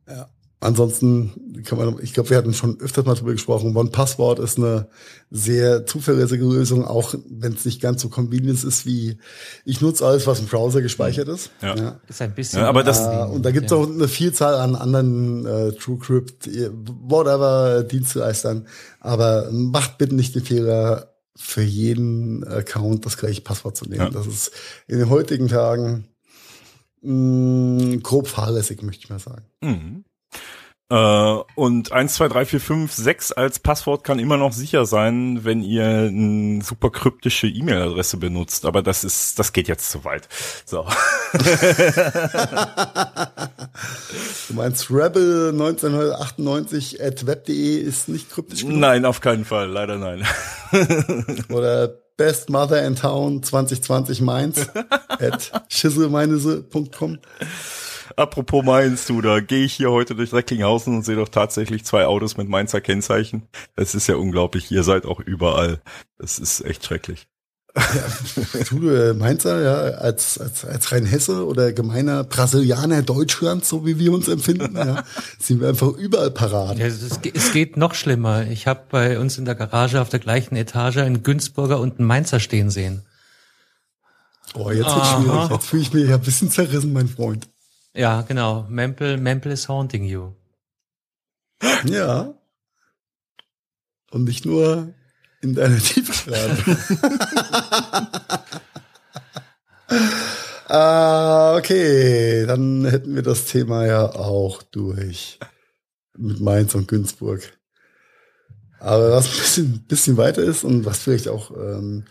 Ja. Ansonsten kann man, ich glaube, wir hatten schon öfters mal drüber gesprochen. One Passwort ist eine sehr zuverlässige Lösung, auch wenn es nicht ganz so convenient ist wie ich nutze alles, was im Browser gespeichert ist. Ja, ja. ist ein bisschen. Ja, aber das äh, und da gibt es ja. auch eine Vielzahl an anderen äh, TrueCrypt, whatever Dienstleistern. Aber macht bitte nicht den Fehler, für jeden Account das gleiche Passwort zu nehmen. Ja. Das ist in den heutigen Tagen mh, mm, grob fahrlässig, möchte ich mal sagen. Mhm. Äh, und 1, 2, 3, 4, 5, 6 als Passwort kann immer noch sicher sein, wenn ihr eine super kryptische E-Mail-Adresse benutzt. Aber das ist, das geht jetzt zu weit. So. du meinst Rebel 1998 at web.de ist nicht kryptisch genug? Nein, auf keinen Fall. Leider nein. Oder Best Mother in Town 2020 Mainz at schisselmeinese.com. Apropos Mainz, du, da gehe ich hier heute durch Recklinghausen und sehe doch tatsächlich zwei Autos mit Mainzer Kennzeichen. Es ist ja unglaublich, ihr seid auch überall. Das ist echt schrecklich. Ja, du, äh, Mainzer, ja, als, als, als rein Hesse oder gemeiner Brasilianer Deutschlands, so wie wir uns empfinden, ja, sind wir einfach überall parat. Ja, es, es geht noch schlimmer. Ich habe bei uns in der Garage auf der gleichen Etage einen Günzburger und einen Mainzer stehen sehen. Oh, jetzt wird schwierig. Jetzt fühle ich mich ja ein bisschen zerrissen, mein Freund. Ja, genau. Memple, Memple is haunting you. Ja. Und nicht nur in deiner Tiefgarage. ah, okay, dann hätten wir das Thema ja auch durch. Mit Mainz und Günzburg. Aber was ein bisschen, bisschen weiter ist und was vielleicht auch ähm,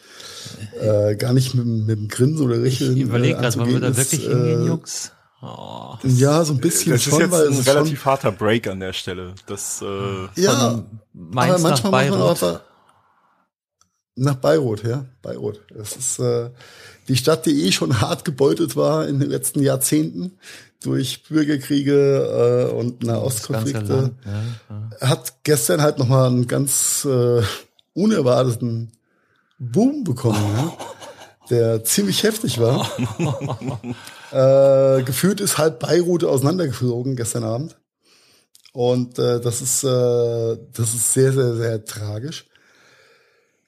äh, gar nicht mit, mit dem Grinsen oder Richeln. Ich überlege gerade, wollen wir da wirklich hingehen, äh, Jungs? Oh, ja, so ein bisschen das schon, ist jetzt ein relativ schon, harter Break an der Stelle. Das, äh, ja, aber manchmal nach Bayreuth. muss man auch nach Bayreuth, ja, Bayreuth. Das ist äh, die Stadt, die eh schon hart gebeutet war in den letzten Jahrzehnten durch Bürgerkriege äh, und Nahostkonflikte. Ja, ja. Hat gestern halt nochmal einen ganz äh, unerwarteten Boom bekommen. Oh. Ja der ziemlich heftig war. äh, gefühlt ist halb Beirut auseinandergeflogen gestern Abend. Und äh, das ist äh, das ist sehr sehr sehr tragisch.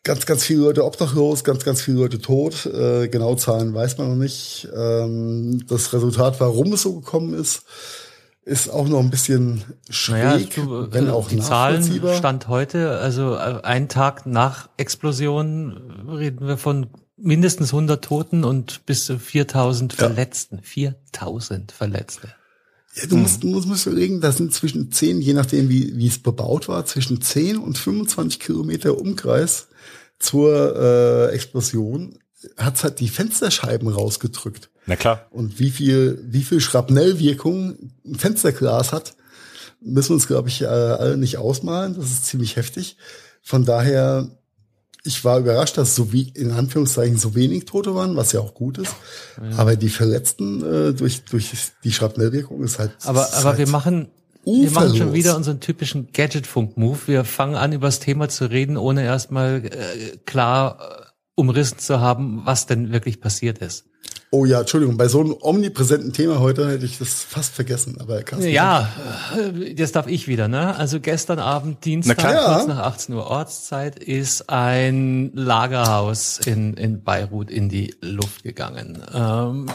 Ganz ganz viele Leute obdachlos, ganz ganz viele Leute tot. Äh, genau Zahlen weiß man noch nicht. Ähm, das Resultat, warum es so gekommen ist, ist auch noch ein bisschen schräg, naja, du, wenn auch die Zahlen stand heute, also äh, einen Tag nach Explosion reden wir von mindestens 100 Toten und bis zu 4000 ja. Verletzten. 4000 Verletzte. Ja, du musst, du musst, musst überlegen, das sind zwischen 10, je nachdem wie, wie es bebaut war, zwischen 10 und 25 Kilometer Umkreis zur äh, Explosion hat's halt die Fensterscheiben rausgedrückt. Na klar. Und wie viel, wie viel Schrapnellwirkung ein Fensterglas hat, müssen wir uns, glaube ich, äh, alle nicht ausmalen. Das ist ziemlich heftig. Von daher ich war überrascht, dass so wie in Anführungszeichen so wenig Tote waren, was ja auch gut ist. Ja. Aber die Verletzten äh, durch durch die Schrapnellwirkung ist halt. Aber ist aber halt wir machen wir machen schon wieder unseren typischen Gadgetfunk-Move. Wir fangen an, über das Thema zu reden, ohne erstmal äh, klar äh, umrissen zu haben, was denn wirklich passiert ist. Oh ja, Entschuldigung, bei so einem omnipräsenten Thema heute hätte ich das fast vergessen. Aber Carsten, Ja, äh, jetzt darf ich wieder, ne? Also gestern Abend, Dienstag. Ja. kurz nach 18 Uhr Ortszeit, ist ein Lagerhaus in, in Beirut in die Luft gegangen. Ähm,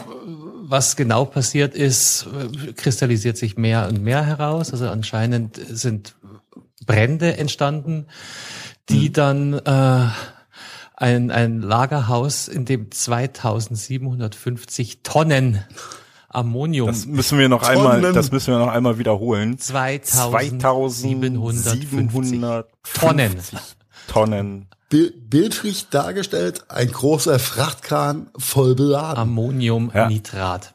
was genau passiert ist, äh, kristallisiert sich mehr und mehr heraus. Also anscheinend sind Brände entstanden, die Hm. dann äh, ein, ein Lagerhaus, in dem 2750 Tonnen Ammonium Das müssen wir noch Tonnen. einmal, das müssen wir noch einmal wiederholen. 2750 2750 Tonnen. Tonnen. Bil- bildlich dargestellt, ein großer Frachtkran voll beladen. Ammoniumnitrat.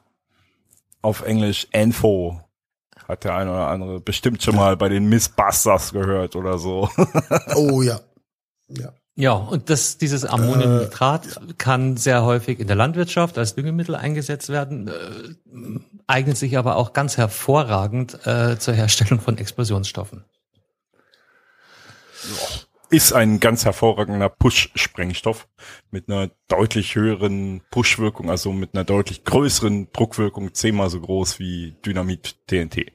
Auf Englisch Enfo. Hat der eine oder andere bestimmt schon mal bei den Missbusters gehört oder so. oh ja. Ja. Ja, und das, dieses Ammoniumnitrat kann sehr häufig in der Landwirtschaft als Düngemittel eingesetzt werden, äh, eignet sich aber auch ganz hervorragend äh, zur Herstellung von Explosionsstoffen. Ist ein ganz hervorragender Push-Sprengstoff mit einer deutlich höheren Push-Wirkung, also mit einer deutlich größeren Druckwirkung, zehnmal so groß wie Dynamit TNT.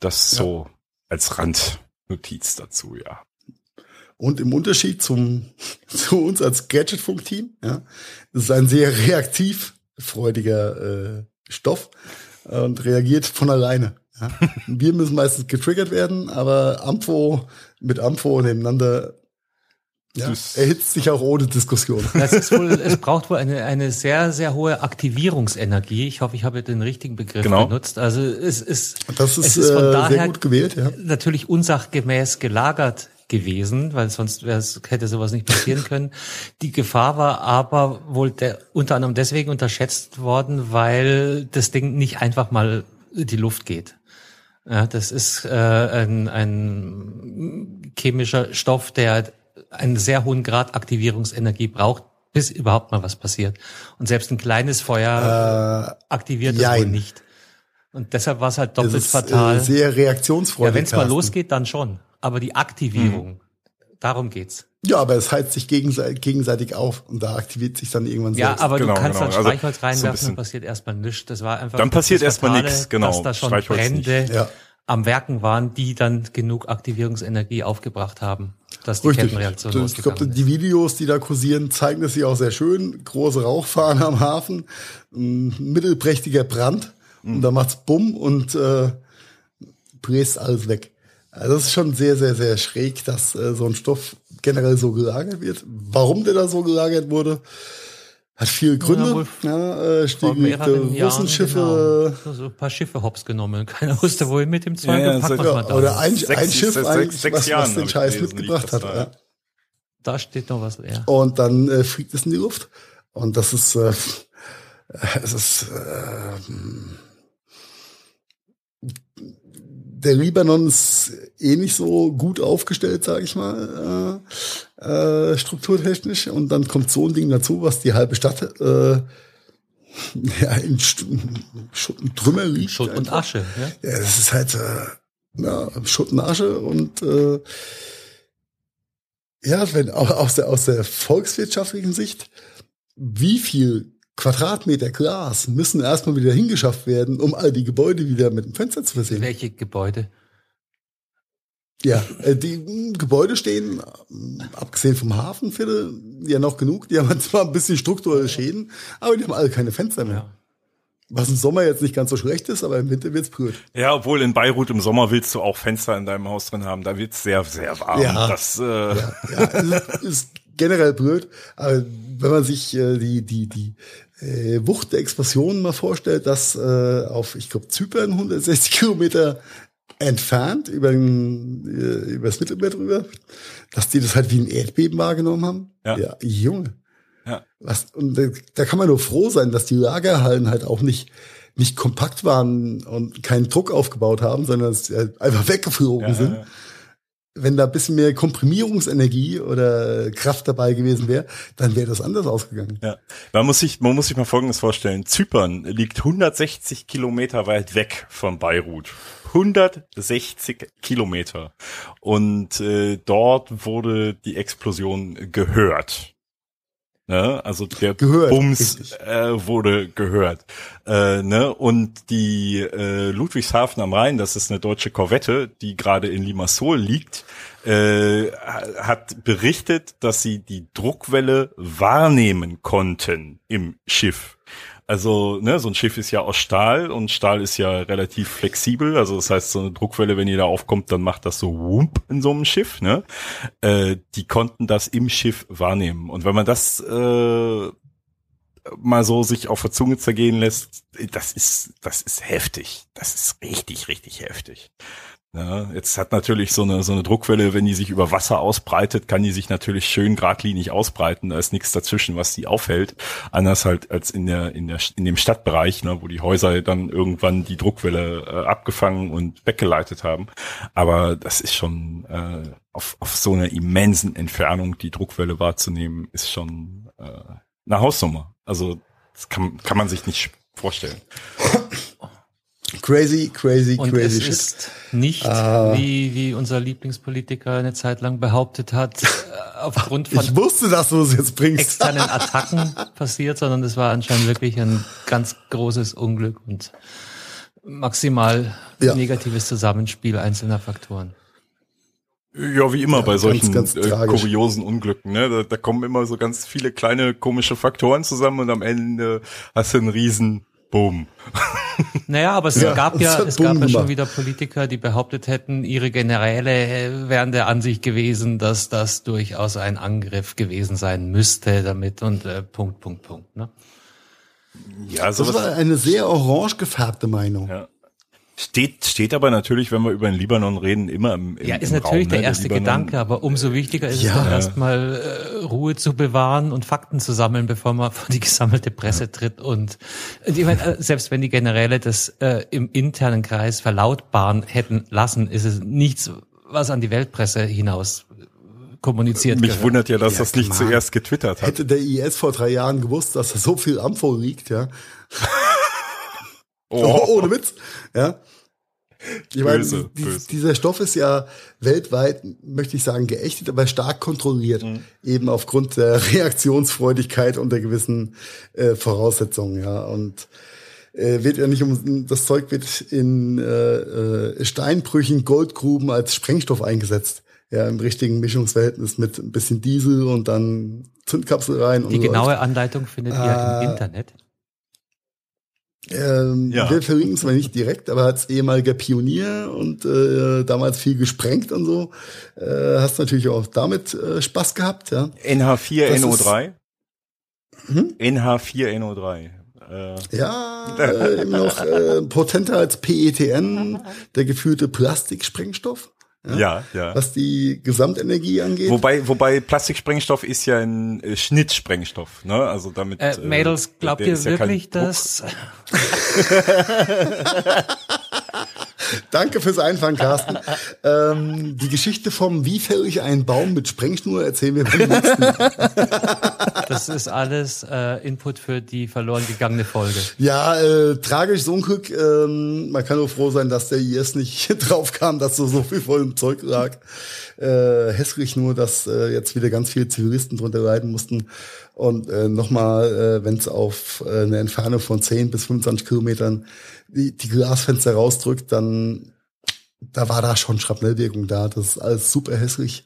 Das so als Randnotiz dazu, ja. Und im Unterschied zum, zu uns als Gadgetfunk-Team, ja, das ist ein sehr reaktiv freudiger äh, Stoff und reagiert von alleine. Ja. Wir müssen meistens getriggert werden, aber Ampho mit Ampho nebeneinander ja, erhitzt sich auch ohne Diskussion. Das ist wohl, es braucht wohl eine, eine sehr, sehr hohe Aktivierungsenergie. Ich hoffe, ich habe den richtigen Begriff Genau. benutzt. Also es ist, Das ist, es ist von äh, daher sehr gut gewählt, ja. natürlich unsachgemäß gelagert gewesen, weil sonst hätte sowas nicht passieren können. Die Gefahr war aber wohl der, unter anderem deswegen unterschätzt worden, weil das Ding nicht einfach mal in die Luft geht. Ja, das ist äh, ein, ein chemischer Stoff, der einen sehr hohen Grad Aktivierungsenergie braucht, bis überhaupt mal was passiert. Und selbst ein kleines Feuer aktiviert das wohl jein. nicht. Und deshalb war es halt Das doppelt ist fatal. äh, sehr reaktionsfreudig. Ja, wenn es mal losgeht, dann schon. Aber die Aktivierung, darum geht's. Ja, aber es heizt sich gegenseitig, gegenseitig auf und da aktiviert sich dann irgendwann Ja, selbst. aber Genau, du kannst genau. dann Also, Streichholz so ein reinwerfen bisschen- und passiert erstmal nichts. Das war einfach Dann passiert das erstmal nichts, genau. Dass da schon Streichholz Brände. Ja. am Werken waren, die dann genug Aktivierungsenergie aufgebracht haben, dass die Richtig. Kettenreaktion Ich glaube, die Videos, die da kursieren, zeigen das hier auch sehr schön. Große Rauchfahne am Hafen, ein mittelprächtiger Brand und da macht's Bumm und äh, bläst alles weg. Also das ist schon sehr, sehr, sehr schräg, dass äh, so ein Stoff generell so gelagert wird. Warum der da so gelagert wurde, hat viele Gründe. Ja, äh, Vor mehreren stillgelegte Jahren, Russenschiffe, genau. so ein paar Schiffe hops genommen. Keiner wusste, wohin mit dem Zeug Ja, ja, packt was man da. oder ein, Sechs- ein Schiff sechs- eigentlich, sechs was, Jahren was den Scheiß gelesen, mitgebracht hat. da. Ja. da steht noch was leer. Und dann äh, fliegt es in die Luft. Und das ist, äh, es ist, äh, der Libanon ist eh nicht so gut aufgestellt, sage ich mal, äh, äh, strukturtechnisch. Und dann kommt so ein Ding dazu, was die halbe Stadt äh, ja, in St Schutt und Trümmer liegt. Schutt und einfach. Asche. Ja? Ja, das ist halt äh, ja, Schutt und Asche und äh, ja, wenn auch aus der aus der volkswirtschaftlichen Sicht, wie viel Quadratmeter Glas müssen erstmal wieder hingeschafft werden, um all die Gebäude wieder mit dem Fenster zu versehen? Welche Gebäude? Ja, äh, die mh, Gebäude stehen, äh, abgesehen vom Hafenviertel, ja noch genug. Die haben zwar ein bisschen strukturelle Schäden, aber die haben alle keine Fenster mehr. Ja. Was im Sommer jetzt nicht ganz so schlecht ist, aber im Winter wird's blöd. Ja, obwohl in Beirut im Sommer willst du auch Fenster in deinem Haus drin haben. Da wird's sehr, sehr warm. Ja. Das, äh, Ja, es ist, ist generell blöd, aber wenn man sich äh, die, die, die äh, Wucht der Explosion mal vorstellt, dass äh, auf, ich glaube, Zypern 160 Kilometer entfernt über, den, äh, über das Mittelmeer drüber, dass die das halt wie ein Erdbeben wahrgenommen haben. Ja. Junge. Ja. Was, und da, da kann man nur froh sein, dass die Lagerhallen halt auch nicht nicht kompakt waren und keinen Druck aufgebaut haben, sondern dass sie halt einfach weggeflogen ja, sind ja. Wenn da ein bisschen mehr Komprimierungsenergie oder Kraft dabei gewesen wäre, dann wäre das anders ausgegangen. Ja, man muss sich, man muss sich mal Folgendes vorstellen. Zypern liegt 160 Kilometer weit weg von Beirut. 160 Kilometer. Und äh, dort wurde die Explosion gehört. Ne? Also der Gehört, Bums äh, wurde gehört. Äh, ne? Und die äh, Ludwigshafen am Rhein, das ist eine deutsche Korvette, die gerade in Limassol liegt, äh, hat berichtet, dass sie die Druckwelle wahrnehmen konnten im Schiff. Also, ne, so ein Schiff ist ja aus Stahl und Stahl ist ja relativ flexibel. Also das heißt, so eine Druckwelle, wenn ihr da aufkommt, dann macht das so wump in so einem Schiff, ne? Äh, die konnten das im Schiff wahrnehmen. Und wenn man das äh, mal so sich auf der Zunge zergehen lässt, das ist, das ist heftig. Das ist richtig, richtig heftig. Ja, jetzt hat natürlich so eine, so eine Druckwelle, wenn die sich über Wasser ausbreitet, kann die sich natürlich schön geradlinig ausbreiten. Da ist nichts dazwischen, was die aufhält. Anders halt als in der, in der, in dem Stadtbereich, ne, wo die Häuser dann irgendwann die Druckwelle äh, abgefangen und weggeleitet haben. Aber das ist schon, äh, auf, auf so einer immensen Entfernung die Druckwelle wahrzunehmen, ist schon äh, eine Hausnummer. Also, das kann, kann man sich nicht vorstellen. Crazy, crazy, Und crazy es shit. ist nicht, Ah. wie, wie unser Lieblingspolitiker eine Zeit lang behauptet hat, äh, aufgrund von Ich wusste, dass du es jetzt bringst. externen Attacken passiert, sondern es war anscheinend wirklich ein ganz großes Unglück und maximal Ja. negatives Zusammenspiel einzelner Faktoren. Ja, wie immer Ja, bei ganz, solchen ganz äh, tragisch. kuriosen Unglücken. Ne? Da, da kommen immer so ganz viele kleine komische Faktoren zusammen und am Ende hast du einen riesen Boom. Naja, aber es Ja, gab ja, es gab ja schon wieder Politiker, die behauptet hätten, ihre Generäle äh, wären der Ansicht gewesen, dass das durchaus ein Angriff gewesen sein müsste damit und äh, Punkt, Punkt, Punkt. Ne? Ja, Das war sowas eine sehr orange gefärbte Meinung. ja. Steht, steht aber natürlich, wenn wir über den Libanon reden, immer im, im Ja, ist im natürlich Raum, der ne? erste Libanon- Gedanke, aber umso wichtiger ist Ja. es doch erstmal äh, Ruhe zu bewahren und Fakten zu sammeln, bevor man vor die gesammelte Presse tritt. Und ich meine, äh, selbst wenn die Generäle das äh, im internen Kreis verlautbaren hätten lassen, ist es nichts, was an die Weltpresse hinaus äh, kommuniziert Mich gehört. wundert ja, dass Ja, das nicht klar. zuerst getwittert hat. Hätte der IS vor drei Jahren gewusst, dass da so viel Ampho liegt, ja. Oh. Ohne Witz. Ja. Ich meine, Böse, die, böse. dieser Stoff ist ja weltweit, möchte ich sagen, geächtet, aber stark kontrolliert. Mhm. Eben aufgrund der Reaktionsfreudigkeit unter gewissen äh, Voraussetzungen, ja. Und äh, wird ja nicht um das Zeug wird in äh, äh, Steinbrüchen, Goldgruben als Sprengstoff eingesetzt. Ja, im richtigen Mischungsverhältnis mit ein bisschen Diesel und dann Zündkapsel rein. Die und so. genaue Anleitung findet ihr Ah. im Internet. Ähm, Ja. Wir verlinken es mal nicht direkt, aber als ehemaliger Pionier und äh, damals viel gesprengt und so, äh, hast natürlich auch damit äh, Spaß gehabt, ja. NH4NO3? Hm? NH4NO3. Äh, Ja, äh, immer noch äh, potenter als PETN, der geführte Plastiksprengstoff, ja, ja. was die Gesamtenergie angeht. Wobei, wobei Plastiksprengstoff ist ja ein äh, Schnittsprengstoff, ne? Also damit. Äh, Mädels, glaubt der ihr ja wirklich, dass Danke fürs Einfahren, Carsten. ähm, die Geschichte vom Wie fäll ich einen Baum mit Sprengschnur erzählen wir beim nächsten Mal. das ist alles äh, Input für die verloren gegangene Folge? Ja, äh, tragisches Unglück. Ähm, man kann nur froh sein, dass der IS nicht drauf kam, dass so, so viel voll im Zeug lag. Äh, hässlich nur, dass äh, jetzt wieder ganz viele Zivilisten drunter leiden mussten. Und äh, nochmal, äh, wenn es auf äh, eine Entfernung von 10 bis 25 Kilometern die, die Glasfenster rausdrückt, dann da war da schon Schrapnellwirkung da. Das ist alles super hässlich.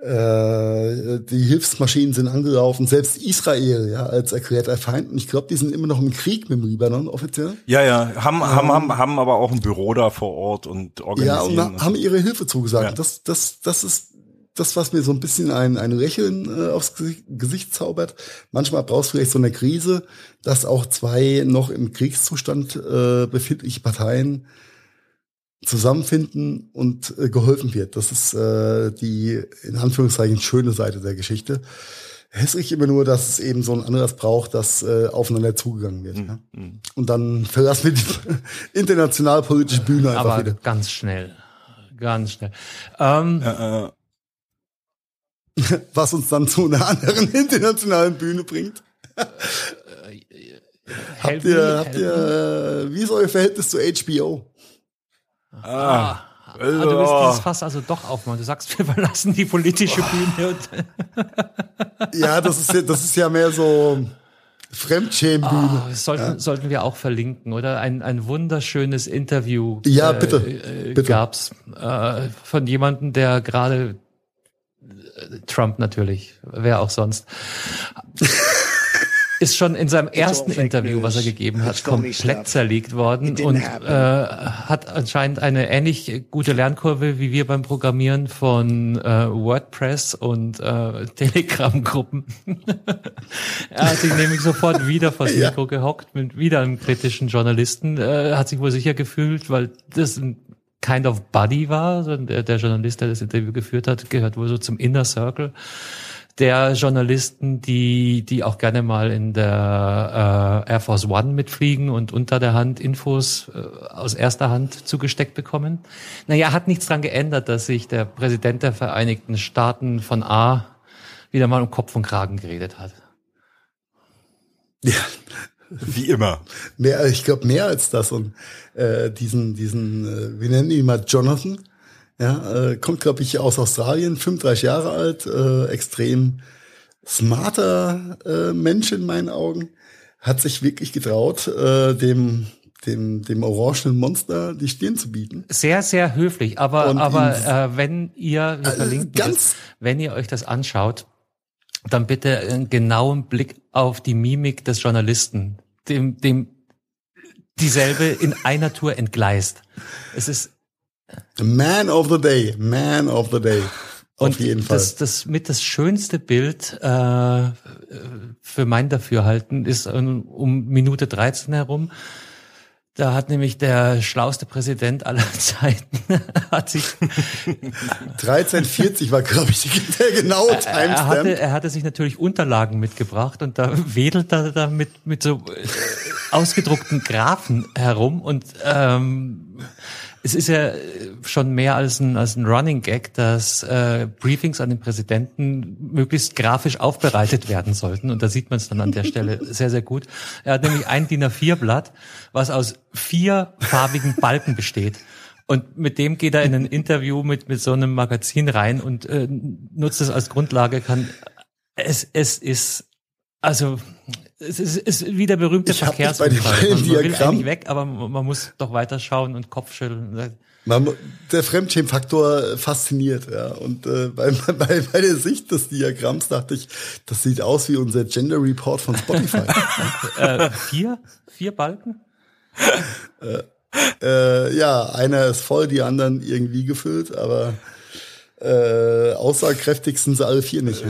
Äh, die Hilfsmaschinen sind angelaufen, selbst Israel, ja, als erklärter Feind. Und ich glaube, die sind immer noch im Krieg mit dem Libanon, offiziell. Ja, ja, haben, haben, haben, haben aber auch ein Büro da vor Ort und Ja, organisieren. und ha- haben ihre Hilfe zugesagt. Ja. Das, das, das ist das, was mir so ein bisschen ein, ein Lächeln äh, aufs Gesicht, Gesicht zaubert. Manchmal brauchst du vielleicht so eine Krise, dass auch zwei noch im Kriegszustand äh, befindliche Parteien zusammenfinden und äh, geholfen wird. Das ist äh, die in Anführungszeichen schöne Seite der Geschichte. Hässlich immer nur, dass es eben so ein Anlass braucht, dass äh, aufeinander zugegangen wird. Ja? Und dann verlassen wir die international politische Bühne einfach Aber wieder. ganz schnell. Ganz schnell. Ähm, äh, äh, was uns dann zu einer anderen internationalen Bühne bringt. help Habt ihr, habt ihr, äh, wie ist euer Verhältnis zu HBO? ah, Ah, du willst dieses Fass also doch aufmachen. Du sagst, wir verlassen die politische Bühne. ja, das ist ja, das ist ja mehr so Fremdschämenbühne. Oh, sollten, ja. sollten wir auch verlinken, oder? Ein, ein wunderschönes Interview. Ja, bitte. Äh, bitte. Gab's äh, von jemandem, der gerade äh, Trump natürlich, wer auch sonst. ist schon in seinem ersten Interview, was er gegeben hat, komplett zerlegt worden und äh, hat anscheinend eine ähnlich gute Lernkurve wie wir beim Programmieren von äh, WordPress und äh, Telegram-Gruppen. er hat sich nämlich sofort wieder vors Ja. Mikro gehockt mit wieder einem kritischen Journalisten, äh, hat sich wohl sicher gefühlt, weil das ein kind of buddy war. Der, der Journalist, der das Interview geführt hat, gehört wohl so zum Inner Circle der Journalisten, die, die auch gerne mal in der äh, Air Force One mitfliegen und unter der Hand Infos äh, aus erster Hand zugesteckt bekommen. Naja, hat nichts dran geändert, dass sich der Präsident der Vereinigten Staaten von A wieder mal um Kopf und Kragen geredet hat. Ja, Wie immer. mehr, ich glaube mehr als das und äh, diesen, diesen, äh, wir nennen ihn mal Jonathan. Ja, äh, kommt glaube ich aus Australien, 35 Jahre alt, äh, extrem smarter äh, Mensch in meinen Augen, hat sich wirklich getraut, äh, dem dem dem orangenen Monster die Stirn zu bieten. Sehr, sehr höflich, aber, Und aber äh, wenn ihr, wir Äh, verlinken ganz- das, wenn ihr euch das anschaut, dann bitte einen genauen Blick auf die Mimik des Journalisten, dem, dem dieselbe in einer Tour entgleist. Es ist Man of the Day, Man of the Day. und Auf jeden Fall. das, das mit das schönste Bild äh, für mein Dafürhalten ist um, um Minute 13 herum. Da hat nämlich der schlauste Präsident aller Zeiten hat sich 1340 war, glaube ich, der genaue er hatte, Timestamp. er hatte sich natürlich Unterlagen mitgebracht und da wedelt er da mit, mit so äh, ausgedruckten Graphen herum und ähm, es ist ja schon mehr als ein, als ein Running Gag, dass äh, Briefings an den Präsidenten möglichst grafisch aufbereitet werden sollten. Und da sieht man es dann an der Stelle sehr, sehr gut. Er hat nämlich ein DIN A4-Blatt, was aus vier farbigen Balken besteht. Und mit dem geht er in ein Interview mit, mit so einem Magazin rein und äh, nutzt es als Grundlage, kann es, es ist, also es ist, ist wie der berühmte Ich Verkehrsunfall. Man, man will eigentlich weg, aber man muss doch weiter schauen und Kopfschütteln. Man, der Fremdschämfaktor fasziniert, ja. Und äh, bei, bei, bei der Sicht des Diagramms dachte ich, das sieht aus wie unser Gender Report von Spotify. Äh, vier? Vier Balken? äh, ja, einer ist voll, die anderen irgendwie gefüllt, aber äh, aussagekräftig sind sie alle vier nicht.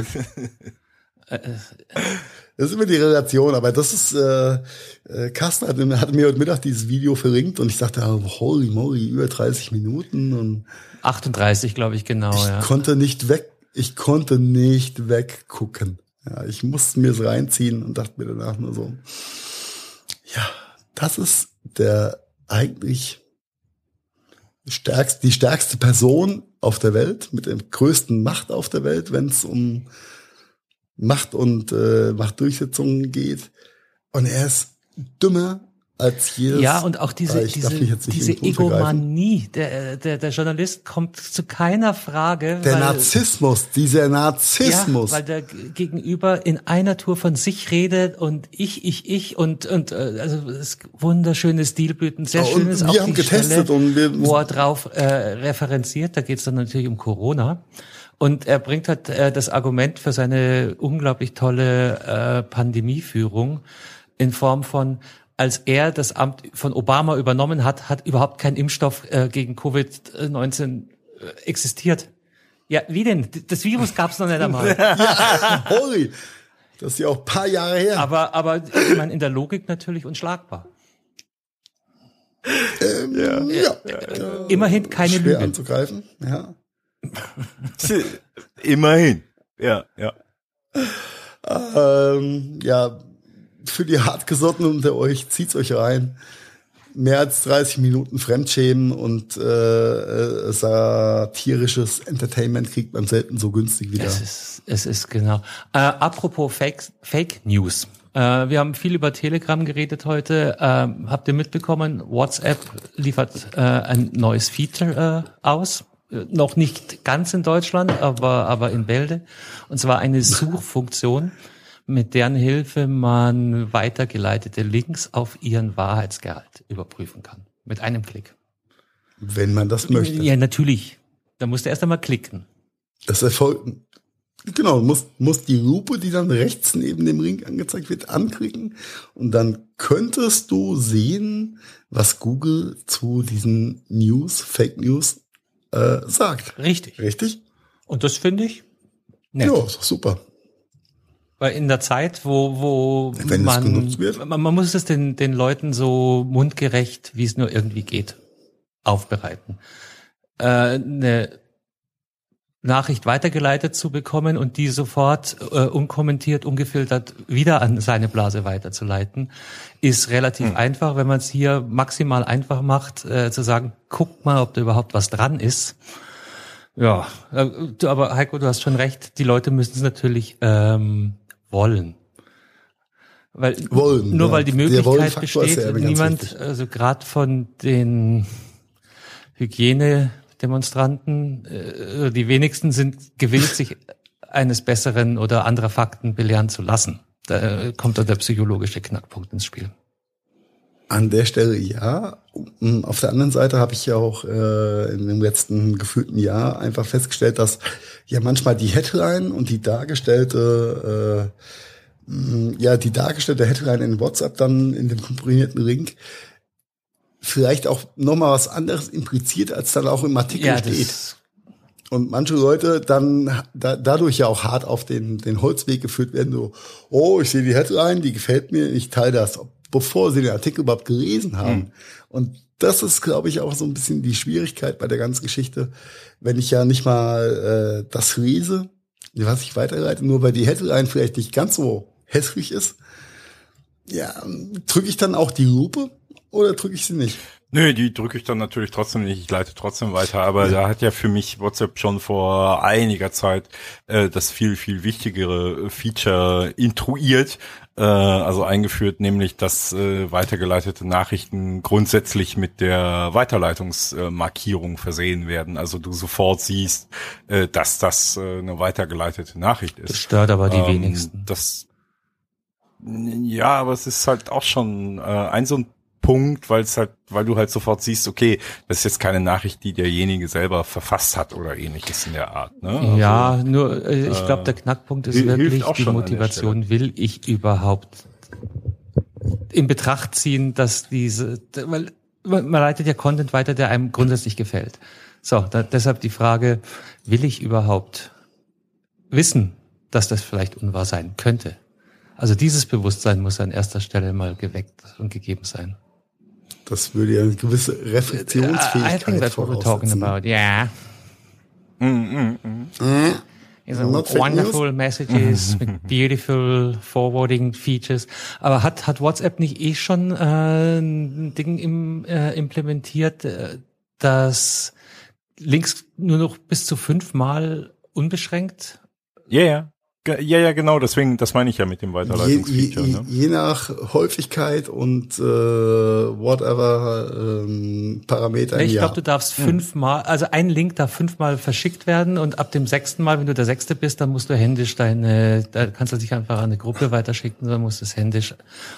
Das ist immer die Relation, aber das ist, äh, äh, Carsten hat, hat mir heute Mittag dieses Video verringt und ich dachte, oh, holy moly, über 30 Minuten und 38, glaube ich, genau, ich ja. konnte nicht weg, ich konnte nicht weggucken. Ja, ich musste mir es reinziehen und dachte mir danach nur so, ja, das ist der eigentlich stärkste, die stärkste Person auf der Welt, mit der größten Macht auf der Welt, wenn es um Macht und äh, Machtdurchsetzung geht. Und er ist dümmer als jedes. Ja, und auch diese, darf diese, diese. Egomanie. Der, der, der Journalist kommt zu keiner Frage. Der weil, Narzissmus, dieser Narzissmus. Ja, weil der Gegenüber in einer Tour von sich redet und ich, ich, ich und, und äh, also das ist wunderschöne Stilblüten, sehr Ja, schön und ist wir auch haben die getestet Stelle, und wir- wo er drauf äh, referenziert, da geht es dann natürlich um Corona. Und er bringt halt äh, das Argument für seine unglaublich tolle äh, Pandemieführung in Form von, als er das Amt von Obama übernommen hat, hat überhaupt kein Impfstoff äh, gegen Covid-19 äh, existiert. Ja, wie denn? Das Virus gab es noch nicht einmal. Holy, das ist ja auch ein paar Jahre her. Aber, aber ich meine, in der Logik natürlich unschlagbar. Ähm, ja, Äh, Immerhin keine schwer Lüge. anzugreifen. Ja. Immerhin. Ja, ja. Ähm, ja, für die Hartgesottenen unter euch, zieht's euch rein. Mehr als 30 Minuten Fremdschämen und äh, äh, satirisches Entertainment kriegt man selten so günstig wieder. Es ist, es ist genau. Äh, apropos Fake, Fake News. Äh, wir haben viel über Telegram geredet heute. Ähm, habt ihr mitbekommen, WhatsApp liefert äh, ein neues Feature äh, aus. Äh, noch nicht ganz in Deutschland, aber, aber in Bälde. Und zwar eine Suchfunktion, mit deren Hilfe man weitergeleitete Links auf ihren Wahrheitsgehalt überprüfen kann. Mit einem Klick. Wenn man das möchte. Ja, natürlich. Da musst du erst einmal klicken. Das erfolgt, genau, muss, muss die Lupe, die dann rechts neben dem Ring angezeigt wird, anklicken und dann könntest du sehen, was Google zu diesen News, Fake News äh, sagt. Richtig. Richtig? Und das finde ich nett. Ja, ist doch super. Weil in der Zeit, wo, wo Wenn es man, genutzt wird. man, man muss es den, den Leuten so mundgerecht, wie es nur irgendwie geht, aufbereiten. Äh, eine Nachricht weitergeleitet zu bekommen und die sofort äh, unkommentiert, ungefiltert wieder an seine Blase weiterzuleiten, ist relativ einfach, wenn man es hier maximal einfach macht, äh, zu sagen, guck mal, ob da überhaupt was dran ist. Ja, äh, aber Heiko, du hast schon recht, die Leute müssen es natürlich ähm, wollen. Weil Wollen, nur ja. weil die Möglichkeit besteht, ja niemand, wichtig. also gerade von den Hygienedemonstranten, äh, die wenigsten sind gewillt, sich eines Besseren oder anderer Fakten belehren zu lassen. Da kommt dann der psychologische Knackpunkt ins Spiel. An der Stelle ja. Auf der anderen Seite habe ich ja auch äh, in dem letzten gefühlten Jahr einfach festgestellt, dass ja manchmal die Headline und die dargestellte äh, ja die dargestellte Headline in WhatsApp dann in dem komprimierten Ring vielleicht auch nochmal was anderes impliziert, als dann auch im Artikel steht. das, Und manche Leute dann da, dadurch ja auch hart auf den, den Holzweg geführt werden, so, oh, ich sehe die Headline, die gefällt mir, ich teile das, bevor sie den Artikel überhaupt gelesen haben. Und das ist, glaube ich, auch so ein bisschen die Schwierigkeit bei der ganzen Geschichte, wenn ich ja nicht mal äh, das lese, was ich weiterleite, nur weil die Headline vielleicht nicht ganz so hässlich ist, ja, drücke ich dann auch die Lupe oder drücke ich sie nicht? Nö, die drücke ich dann natürlich trotzdem nicht. Ich leite trotzdem weiter. Aber da hat ja für mich WhatsApp schon vor einiger Zeit äh, das viel, viel wichtigere Feature intruiert, äh, also eingeführt, nämlich dass äh, weitergeleitete Nachrichten grundsätzlich mit der Weiterleitungsmarkierung versehen werden. Also du sofort siehst, äh, dass das äh, eine weitergeleitete Nachricht ist. das stört aber die Ähm, wenigsten. Das, ja, aber es ist halt auch schon äh, ein so ein Punkt, weil es halt, weil du halt sofort siehst, okay, das ist jetzt keine Nachricht, die derjenige selber verfasst hat oder ähnliches in der Art. Ne? Also, ja, nur äh, ich glaube, der Knackpunkt ist wirklich die Motivation. Will ich überhaupt in Betracht ziehen, dass diese, weil man man leitet ja Content weiter, der einem grundsätzlich gefällt. So, da, deshalb die Frage, will ich überhaupt wissen, dass das vielleicht unwahr sein könnte? Also dieses Bewusstsein muss an erster Stelle mal geweckt und gegeben sein. Das würde ja eine gewisse I Reflexionsfähigkeit think that's what we're talking voraussetzen. about. Yeah. Are Not fake wonderful messages with beautiful forwarding features. Aber hat, hat WhatsApp nicht eh schon äh, ein Ding im, äh, implementiert, äh, dass Links nur noch bis zu fünfmal unbeschränkt? Ja, ja. Ja, ja, genau, deswegen, das meine ich ja mit dem Je, Weiterleitungsfeature. je, ne? je nach Häufigkeit und äh, whatever ähm, Parameter. Ich ja. glaube, du darfst fünfmal, also ein Link darf fünfmal verschickt werden und ab dem sechsten Mal, wenn du der Sechste bist, dann musst du händisch deine, da kannst du dich einfach an eine Gruppe weiterschicken, dann musst du es händisch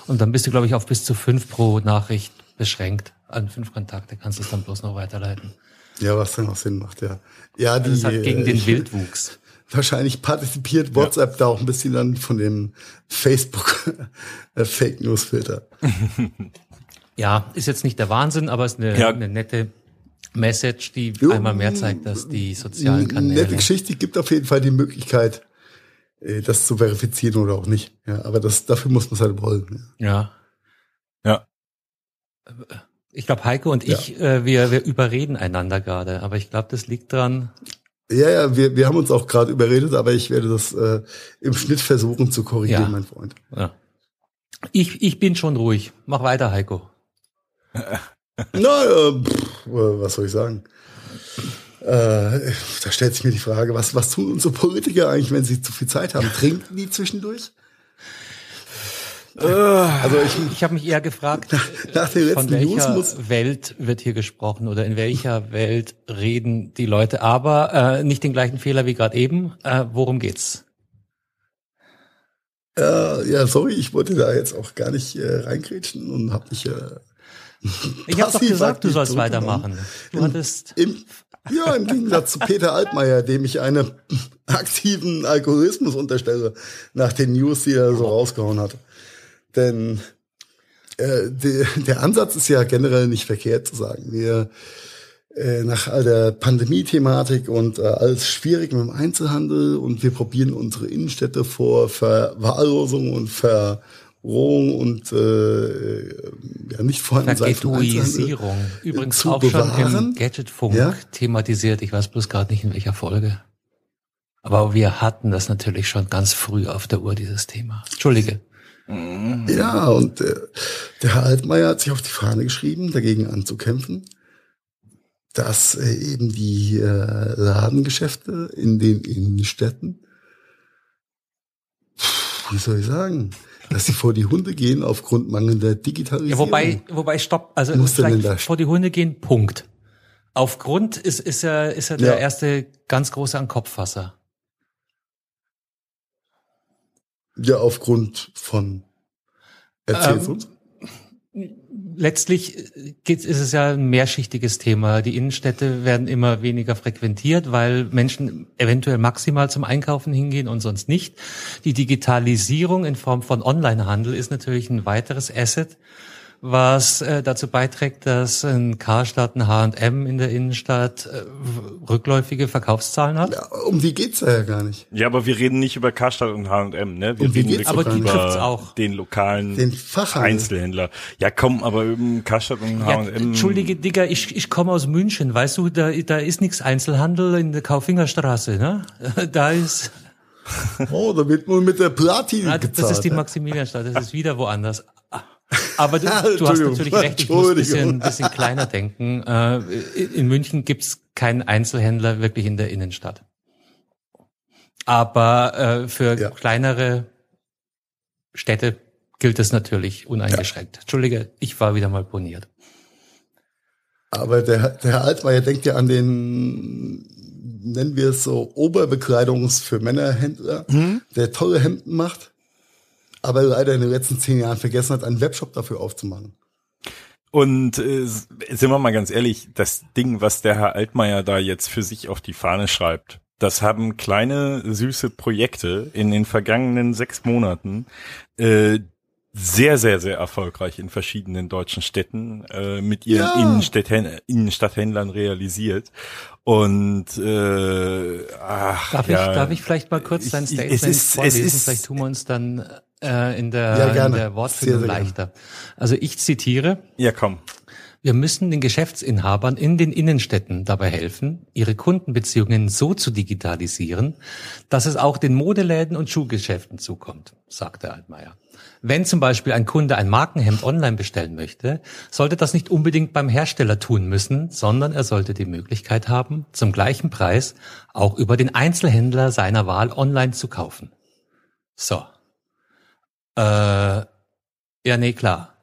und dann bist du, glaube ich, auf bis zu fünf pro Nachricht beschränkt. An fünf Kontakte kannst du es dann bloß noch weiterleiten. ja, was dann auch Sinn macht, ja. Ja, die, Das ist halt gegen äh, den ich- Wildwuchs. Wahrscheinlich partizipiert WhatsApp da auch ein bisschen dann von dem Facebook äh, Fake News Filter. Ja, ist jetzt nicht der Wahnsinn, aber ist eine, Ja. eine nette Message, die Jo, einmal mehr zeigt, dass die sozialen Kanäle. Nette Geschichte gibt auf jeden Fall die Möglichkeit, äh, das zu verifizieren oder auch nicht. Ja, aber das, dafür muss man es halt wollen. Ja. Ja. Ich glaube, Heiko und ich, äh, wir, wir überreden einander gerade, aber ich glaube, das liegt dran, Ja, ja, wir, wir haben uns auch gerade überredet, aber ich werde das äh, im Schnitt versuchen zu korrigieren, Ja. mein Freund. Ja. Ich, ich bin schon ruhig. Mach weiter, Heiko. Na, äh, pff, äh, was soll ich sagen? Äh, da stellt sich mir die Frage, was, was tun unsere Politiker eigentlich, wenn sie zu viel Zeit haben? Trinken die zwischendurch? Also ich, ich habe mich eher gefragt, nach, nach von welcher Welt wird hier gesprochen oder in welcher Welt reden die Leute, aber äh, nicht den gleichen Fehler wie gerade eben. Äh, worum geht's? Äh, ja, sorry, ich wollte da jetzt auch gar nicht äh, reingrätschen und habe mich. Äh, ich habe doch gesagt, du sollst weitermachen. Du hattest. Im, ja, im Gegensatz zu Peter Altmaier, dem ich einen aktiven Alkoholismus unterstelle, nach den News, die er so rausgehauen hat. Denn äh, de, der Ansatz ist ja generell nicht verkehrt zu sagen. Wir äh, nach all der Pandemie-Thematik und äh, alles schwierig mit dem Einzelhandel und wir probieren unsere Innenstädte vor Verwahrlosung und Verrohung und äh, ja nicht vorhanden sein Vergetuisierung. Übrigens auch bewahren. schon im Gadgetfunk ja? thematisiert. Ich weiß bloß gerade nicht in welcher Folge. Aber wir hatten das natürlich schon ganz früh auf der Uhr, dieses Thema. Entschuldige. Ja, und äh, der Herr Altmaier hat sich auf die Fahne geschrieben, dagegen anzukämpfen, dass äh, eben die äh, Ladengeschäfte in den Innenstädten, wie soll ich sagen, dass sie vor die Hunde gehen aufgrund mangelnder Digitalisierung. Ja, wobei, wobei, stopp, also vor die Hunde gehen, Punkt. Aufgrund ist, ist er, ist er der ja. erste ganz große an Kopffasser. Ja, aufgrund von Erzähl's ähm, uns. Letztlich geht, ist es ja ein mehrschichtiges Thema. Die Innenstädte werden immer weniger frequentiert, weil Menschen eventuell maximal zum Einkaufen hingehen und sonst nicht. Die Digitalisierung in Form von Onlinehandel ist natürlich ein weiteres Asset, was äh, dazu beiträgt, dass ein Karstadt, ein H&M in der Innenstadt äh, rückläufige Verkaufszahlen hat? Ja, um die geht's ja gar nicht. Ja, aber wir reden nicht über Karstadt und H&M, ne? Wir um reden wirklich aber die über auch. den lokalen den Einzelhändler. Ja, komm, aber über Karstadt und H&M. Ja, Entschuldige, Digga, ich, ich komme aus München, weißt du, da, da ist nichts Einzelhandel in der Kaufingerstraße, ne? Da ist... Oh, da wird man mit der Platin ja, Das ist die Maximilianstadt, das ist wieder woanders. Aber du, du hast natürlich recht, ich muss ein bisschen, bisschen kleiner denken. Äh, in München gibt's keinen Einzelhändler wirklich in der Innenstadt. Aber äh, für ja. kleinere Städte gilt es natürlich uneingeschränkt. Ja. Entschuldige, ich war wieder mal poniert. Aber der, der Herr Altmaier denkt ja an den, nennen wir es so, Oberbekleidungs für Männerhändler, mhm. der tolle Hemden macht aber leider in den letzten zehn Jahren vergessen hat, einen Webshop dafür aufzumachen. Und äh, sind wir mal ganz ehrlich, das Ding, was der Herr Altmaier da jetzt für sich auf die Fahne schreibt, das haben kleine süße Projekte in den vergangenen sechs Monaten äh, sehr, sehr, sehr erfolgreich in verschiedenen deutschen Städten äh, mit ihren ja. Innenstadthändlern, Innenstadthändlern realisiert. Und äh, ach, darf, ja, ich, darf ich vielleicht mal kurz dein Statement es ist, vorlesen? Es ist, vielleicht tun wir uns dann äh, in der, ja, in der Wortfindung leichter. Also ich zitiere. Ja, komm. Wir müssen den Geschäftsinhabern in den Innenstädten dabei helfen, ihre Kundenbeziehungen so zu digitalisieren, dass es auch den Modeläden und Schuhgeschäften zukommt, sagte Altmaier. Wenn zum Beispiel ein Kunde ein Markenhemd online bestellen möchte, sollte das nicht unbedingt beim Hersteller tun müssen, sondern er sollte die Möglichkeit haben, zum gleichen Preis auch über den Einzelhändler seiner Wahl online zu kaufen. So, äh, ja, nee, klar.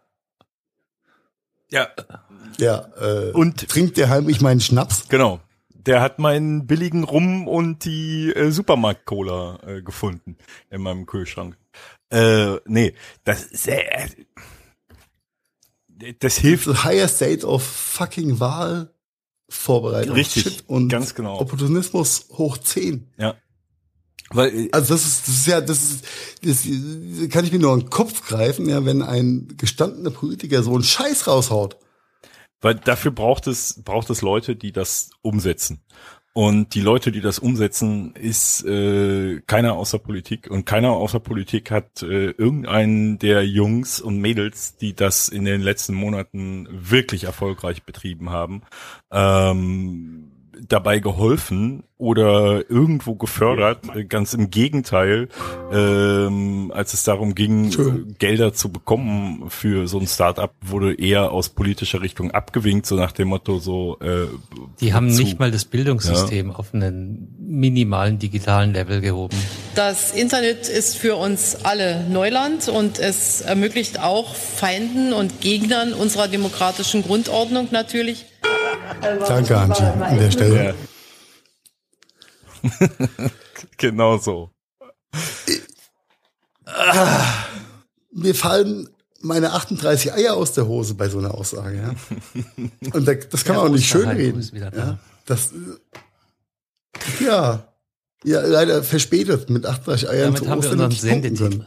Ja. Ja, äh, und trinkt der heimlich meinen Schnaps? Genau. Der hat meinen billigen Rum und die äh, Supermarkt-Cola äh, gefunden in meinem Kühlschrank. Äh, nee, das ist äh, das hilft. The higher state of fucking Wahl Vorbereitung. Richtig. Shit und ganz genau. Opportunismus hoch 10. Ja. Weil, äh, also das ist, das ist ja, das ist, das kann ich mir nur an den Kopf greifen, ja, wenn ein gestandener Politiker so einen Scheiß raushaut. Weil dafür braucht es, braucht es Leute, die das umsetzen. Und die Leute, die das umsetzen, ist äh, keiner außer Politik. Und keiner außer Politik hat äh, irgendeinen der Jungs und Mädels, die das in den letzten Monaten wirklich erfolgreich betrieben haben, ähm, dabei geholfen oder irgendwo gefördert. Ganz im Gegenteil, ähm, als es darum ging, äh, Gelder zu bekommen für so ein Startup, wurde eher aus politischer Richtung abgewinkt, so nach dem Motto so. Äh, Die haben zu. nicht mal das Bildungssystem ja. auf einen minimalen digitalen Level gehoben. Das Internet ist für uns alle Neuland und es ermöglicht auch Feinden und Gegnern unserer demokratischen Grundordnung natürlich Danke, Angie, an der Stelle. Ja. genau so. Mir fallen meine 38 Eier aus der Hose bei so einer Aussage. Ja? Und das kann man auch nicht schön reden. Ja? Das, ja, ja, leider verspätet mit 38 Eiern Damit zu haben Ostern wir unseren Sendetitel.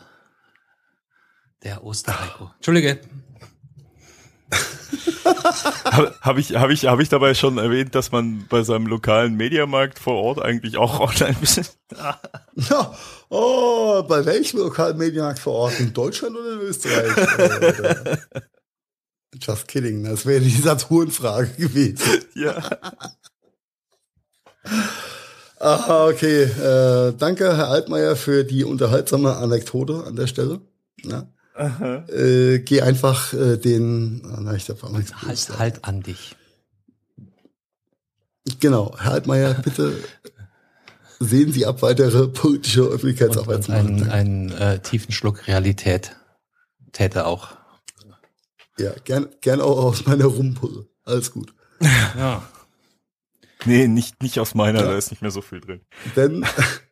Der Osterheiko. Entschuldige. Habe hab ich, hab ich, hab ich dabei schon erwähnt, dass man bei seinem lokalen Mediamarkt vor Ort eigentlich auch online bisschen. ja, oh, bei welchem lokalen Mediamarkt vor Ort? In Deutschland oder in Österreich? Just kidding, das wäre die Saturn-Frage gewesen. ja. Aha, okay. Äh, danke, Herr Altmaier, für die unterhaltsame Anekdote an der Stelle. Ja. Äh, geh einfach äh, den, ah, na, ich darf auch nichts halt, halt an dich. Genau, Herr Altmaier, bitte sehen Sie ab weitere politische Öffentlichkeitsarbeit zu machen. Einen, einen äh, tiefen Schluck Realität täte auch. Ja, gern, gern auch aus meiner Rumpulle. Alles gut. Ja. Nee, nicht, nicht aus meiner, ja. da ist nicht mehr so viel drin. Denn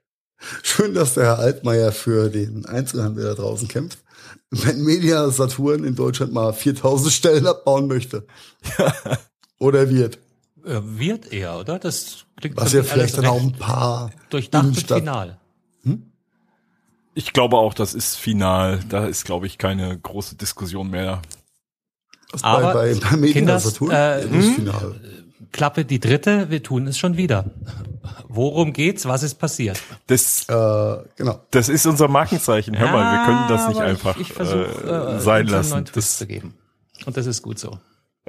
schön, dass der Herr Altmaier für den Einzelhandel da draußen kämpft wenn Media Saturn in Deutschland mal 4000 Stellen abbauen möchte. oder wird. Wird er, oder? Das klingt Was ja vielleicht dann auch ein paar durchdacht und final. Hm? Ich glaube auch, das ist final. Da ist, glaube ich, keine große Diskussion mehr. Was Aber bei, bei, bei Media Kinders, Saturn äh, ist hm? final. Klappe die dritte, wir tun es schon wieder. Worum geht's? Was ist passiert? Das, äh, genau. Das ist unser Markenzeichen. Hör mal, wir können das nicht einfach ich, ich versuch, äh, äh sein lassen. Das zu geben. Und das ist gut so.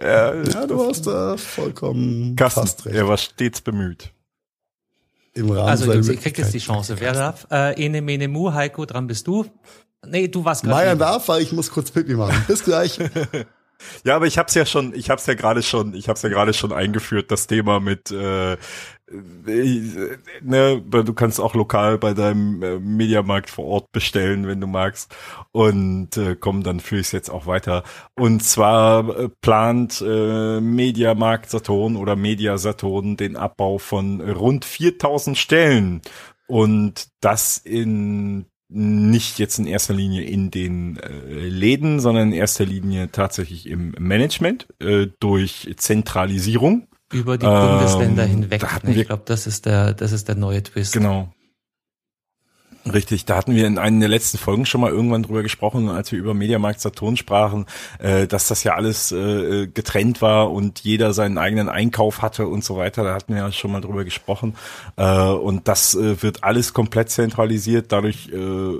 Ja, ja du hast da vollkommen Kasten, fast recht. Er war stets bemüht. Im Rahmen also du kriegst jetzt die Chance. Wer darf? Äh, Ene Mene Mu, Heiko, dran bist du. Nee, du warst gerade. Meier darf, weil ich muss kurz Pipi machen. Bis gleich. Ja, aber ich hab's ja schon, ich hab's ja gerade schon, ich hab's ja gerade schon eingeführt, das Thema mit äh, äh, ne, du kannst auch lokal bei deinem äh, Mediamarkt vor Ort bestellen, wenn du magst. Und äh, komm, dann führe ich es jetzt auch weiter. Und zwar äh, plant äh, Mediamarkt Saturn oder Media Saturn den Abbau von rund 4000 Stellen. Und das in nicht jetzt in erster Linie in den äh, Läden, sondern in erster Linie tatsächlich im Management äh, durch Zentralisierung über die Bundesländer ähm, hinweg. Ne? Ich glaube, das ist der, das ist der neue Twist. Genau. Richtig, da hatten wir in einer der letzten Folgen schon mal irgendwann drüber gesprochen, als wir über Mediamarkt Saturn sprachen, äh, dass das ja alles äh, getrennt war und jeder seinen eigenen Einkauf hatte und so weiter. Da hatten wir ja schon mal drüber gesprochen. Äh, und das äh, wird alles komplett zentralisiert. Dadurch äh,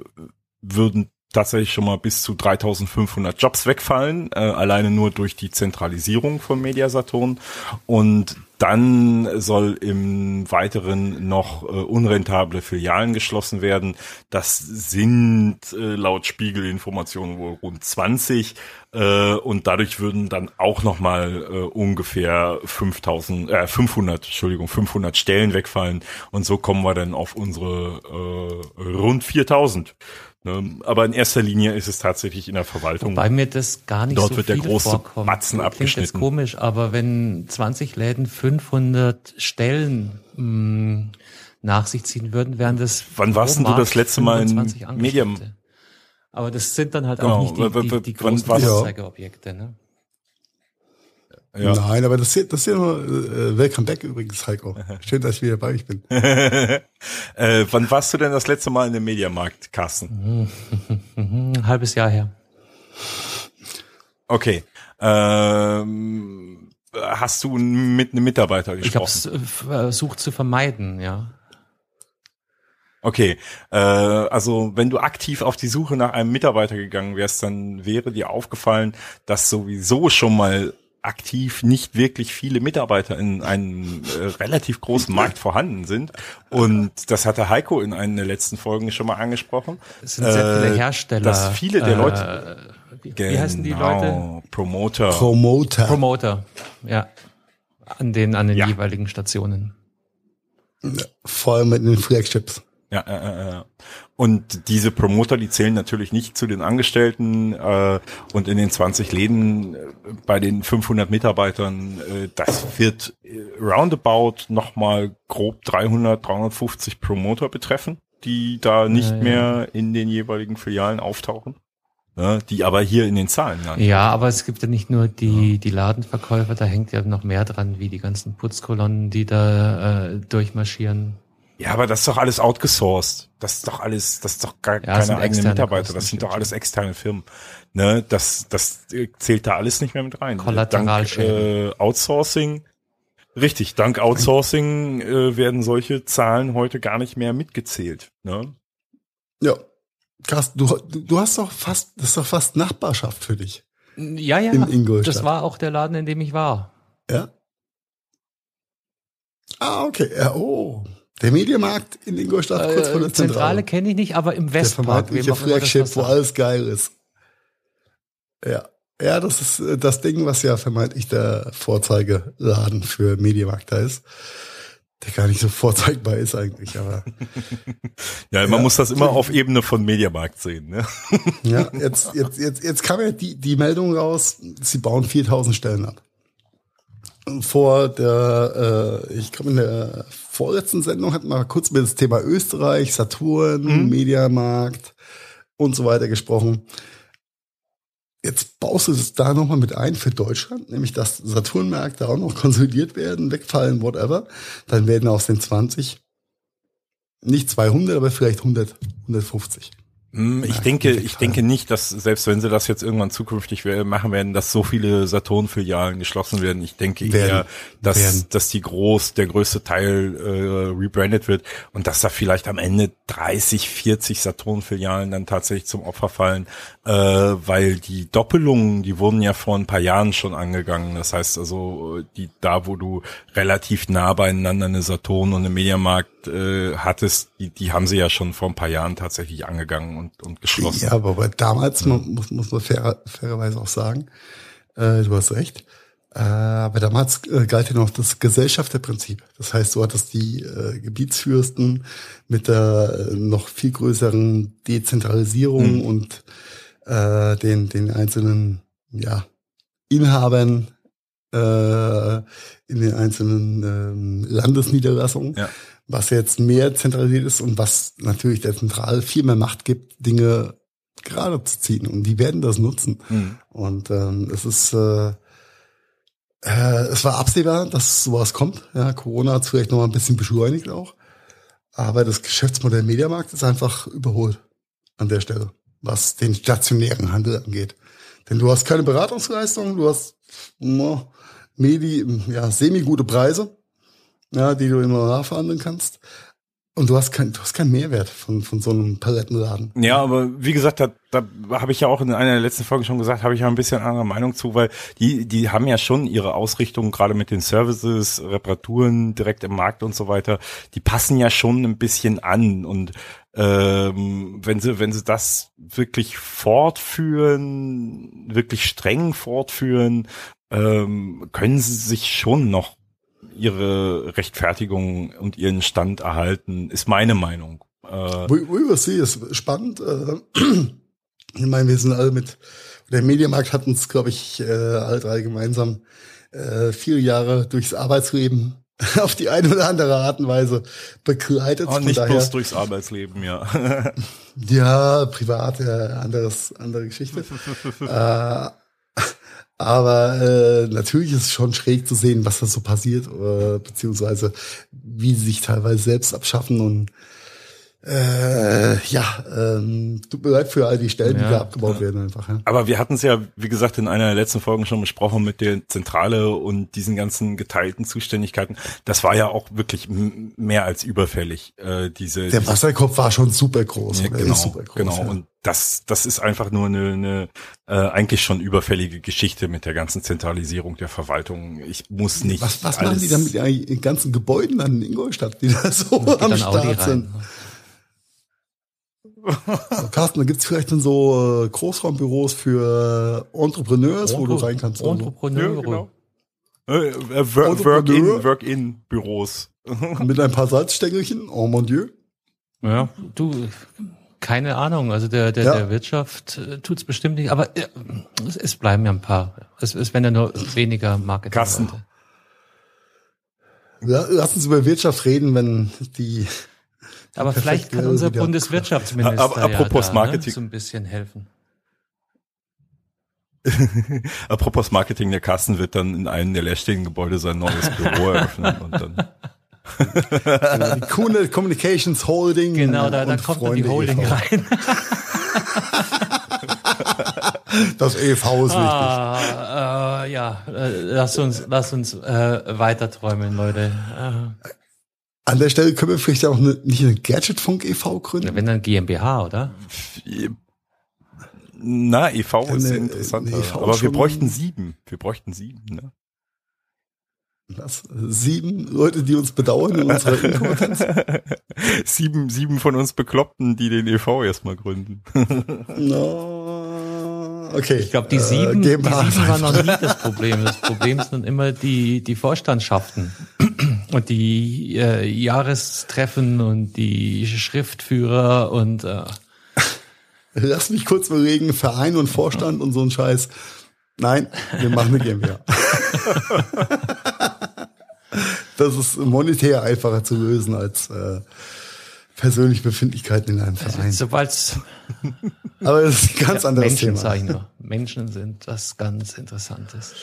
würden tatsächlich schon mal bis zu 3500 Jobs wegfallen, äh, alleine nur durch die Zentralisierung von Mediasaturn. Und dann soll im Weiteren noch äh, unrentable Filialen geschlossen werden. Das sind äh, laut Spiegelinformationen wohl rund 20 äh, und dadurch würden dann auch noch mal äh, ungefähr 5000 äh, 500 Entschuldigung 500 Stellen wegfallen und so kommen wir dann auf unsere äh, rund 4000. Ne? Aber in erster Linie ist es tatsächlich in der Verwaltung. Bei mir das gar nicht Dort so wird der große vorkommt. Batzen abgeschnitten. Klingt jetzt komisch, aber wenn 20 Läden 500 Stellen mh, mm, nach sich ziehen würden, wären das. Wann warst denn du das letzte Mal in Medium? Aber das sind dann halt genau. auch nicht die, die, die großen Anzeigeobjekte, ne? Ja. Nein, aber das, das ist ja nur äh, Welcome back übrigens, Heiko. Schön, dass ich wieder bei euch bin. äh, wann warst du denn das letzte Mal in dem Mediamarkt, Carsten? Ein halbes Jahr her. Okay. Ähm, hast du mit einem Mitarbeiter gesprochen? Ich habe es versucht zu vermeiden, ja. Okay, äh, also wenn du aktiv auf die Suche nach einem Mitarbeiter gegangen wärst, dann wäre dir aufgefallen, dass sowieso schon mal aktiv nicht wirklich viele Mitarbeiter in einem äh, relativ großen Markt vorhanden sind. Und das hatte Heiko in einer der letzten Folgen schon mal angesprochen. Es sind sehr viele äh, Hersteller. Dass viele der äh, Leute, Wie, wie heißen die Leute? Genau, Promoter. Promoter. Promoter. Ja. An den, an den Ja. jeweiligen Stationen. Vor allem mit den Flagships. Ja, äh, äh, äh. Und diese Promoter, die zählen natürlich nicht zu den Angestellten äh, und in den 20 Läden äh, bei den 500 Mitarbeitern, äh, das wird äh, roundabout nochmal grob 300, 350 Promoter betreffen, die da nicht Ja, ja. mehr in den jeweiligen Filialen auftauchen, die aber hier in den Zahlen landen. Ja, aber es gibt ja nicht nur die, die Ladenverkäufer, da hängt ja noch mehr dran, wie die ganzen Putzkolonnen, die da äh, durchmarschieren. Ja, aber das ist doch alles outgesourced. Das ist doch alles, das ist doch gar Ja, keine eigenen externe Mitarbeiter. Kosten, Das sind doch alles externe Firmen. Ne, das, das äh, zählt da alles nicht mehr mit rein. Kollateralschäden. Dank, äh, Outsourcing. Richtig, dank Outsourcing äh, werden solche Zahlen heute gar nicht mehr mitgezählt. Ne? Ja. Carsten, du, du du hast doch fast, das ist doch fast Nachbarschaft für dich. Ja, ja, In Ingolstadt. das war auch der Laden, in dem ich war. Ja. Ah, okay. Ja, oh. Der Mediamarkt in Ingolstadt, kurz vor Äh, der Zentrale Zentrale. kenne ich nicht, aber im Der Westpark. immer das Flagship, wo alles geil ist. Ja. Ja, das ist äh, das Ding, was ja vermeintlich der Vorzeigeladen für Mediamarkt da ist. Der gar nicht so vorzeigbar ist eigentlich, aber Ja, man Ja. muss das immer auf Ebene von Mediamarkt sehen. Ne? ja, jetzt, jetzt, jetzt, jetzt kam ja die, die Meldung raus, sie bauen 4000 Stellen ab. Vor der, äh, ich glaube in der vorletzten Sendung hatten wir kurz über das Thema Österreich, Saturn, Mediamarkt und so weiter gesprochen. Jetzt baust du es da nochmal mit ein für Deutschland, nämlich dass Saturnmärkte auch noch konsolidiert werden, wegfallen, whatever. Dann werden aus den 20 nicht 200, aber vielleicht 100, 150. Hm, Ich denke, ich denke nicht, dass selbst wenn sie das jetzt irgendwann zukünftig machen werden, dass so viele Saturn-Filialen geschlossen werden. Ich denke Werden. eher, dass, Werden. dass die groß, der größte Teil äh, rebrandet wird und dass da vielleicht am Ende 30, 40 Saturn-Filialen dann tatsächlich zum Opfer fallen, äh, weil die Doppelungen, die wurden ja vor ein paar Jahren schon angegangen. Das heißt also, die da, wo du relativ nah beieinander eine Saturn und eine Mediamarkt äh, hattest, die, die haben sie ja schon vor ein paar Jahren tatsächlich angegangen und, und geschlossen. Ja, aber damals man, muss, muss man fairer, fairerweise auch sagen, äh, du hast recht, äh, aber damals äh, galt ja noch das Gesellschafterprinzip. Das heißt, du hattest die äh, Gebietsfürsten mit der äh, noch viel größeren Dezentralisierung und äh, den, den einzelnen ja, Inhabern äh, in den einzelnen ähm, Landesniederlassungen Ja. was jetzt mehr zentralisiert ist und was natürlich der Zentral viel mehr Macht gibt, Dinge gerade zu ziehen. Und die werden das nutzen. Mhm. Und ähm, es ist, äh, äh, es war absehbar, dass sowas kommt. Ja, Corona hat es vielleicht noch mal ein bisschen beschleunigt auch. Aber das Geschäftsmodell Mediamarkt ist einfach überholt an der Stelle, was den stationären Handel angeht. Denn du hast keine Beratungsleistung, du hast no, Medi, ja, semi-gute Preise, ja, die du immer nachverhandeln kannst. Und du hast kein, du hast keinen Mehrwert von, von so einem Palettenladen. Ja, aber wie gesagt, da, da habe ich ja auch in einer der letzten Folgen schon gesagt, habe ich ja ein bisschen andere Meinung zu, weil die, die haben ja schon ihre Ausrichtung, gerade mit den Services, Reparaturen direkt im Markt und so weiter, die passen ja schon ein bisschen an. Und ähm, wenn sie, wenn sie das wirklich fortführen, wirklich streng fortführen, ähm, können sie sich schon noch ihre Rechtfertigung und ihren Stand erhalten, ist meine Meinung. Äh, We, we will see, ist spannend. Äh, ich meine, wir sind alle mit, der Mediamarkt hat uns, glaube ich, äh, alle drei gemeinsam äh, viele Jahre durchs Arbeitsleben auf die eine oder andere Art und Weise begleitet. Oh, Von nicht daher, bloß durchs Arbeitsleben, ja. Ja, privat, ja, anderes, andere Geschichte. äh, aber äh, natürlich ist es schon schräg zu sehen, was da so passiert, äh, beziehungsweise wie sie sich teilweise selbst abschaffen und äh, ja, ähm, tut mir leid für all die Stellen, Ja, die da abgebaut werden einfach. Ja. Aber wir hatten es ja, wie gesagt, in einer der letzten Folgen schon besprochen mit der Zentrale und diesen ganzen geteilten Zuständigkeiten. Das war ja auch wirklich mehr als überfällig, äh, diese, Der Wasserkopf war schon super groß. Ja, oder genau, ist super groß, genau. ja. Und das, das ist einfach nur eine, eine äh, eigentlich schon überfällige Geschichte mit der ganzen Zentralisierung der Verwaltung. Ich muss nicht. Was, was machen die dann mit den ganzen Gebäuden an Ingolstadt, die da so am Start sind? Carsten, da gibt's vielleicht dann so äh, Großraumbüros für Entrepreneurs, Entre wo du rein kannst. Entrepreneure. Ja, genau. Äh, äh, Work-in, Work-in-Büros. Mit ein paar Salzstängelchen, oh mon Dieu. Ja, du, keine Ahnung. Also der, der, ja. der Wirtschaft äh, tut's bestimmt nicht, aber äh, es, es bleiben ja ein paar. Es, es werden ja nur weniger Marketing. Kassen. Ja, lass uns über Wirtschaft reden, wenn die. Aber vielleicht kann unser Bundeswirtschaftsminister aber, apropos ja da, Marketing. Ne, so ein bisschen helfen. apropos Marketing, der Kassen wird dann in einem der leerstehenden Gebäude sein neues Büro eröffnen und dann die Kuhne Communications Holding. Genau, da, da kommt dann die Holding e. rein. das EV ist ah, wichtig. Äh, ja, äh, lass uns, lass uns äh, weiter träumen, Leute. Äh. An der Stelle können wir vielleicht auch eine, nicht eine Gadgetfunk e.V. gründen. Ja, wenn dann GmbH, oder? Na, e.V. ist eine, interessant. E aber wir bräuchten sieben. Wir bräuchten sieben, ne? Was? Sieben Leute, die uns bedauern in unserer Inkompetenz? sieben, sieben von uns Bekloppten, die den e.V. erstmal gründen. no, okay. Ich glaube, die sieben, äh, die sieben waren noch nie das Problem. Das Problem sind immer die, die Vorstandschaften und die äh, Jahrestreffen und die Schriftführer und äh, Lass mich kurz überlegen, Verein und Vorstand und so ein Scheiß. Nein, wir machen eine GmbH. das ist monetär einfacher zu lösen als äh, persönliche Befindlichkeiten in einem Verein. Sobald Aber das ist ein ganz ja, anderes Menschen Thema. Menschen sind was ganz Interessantes.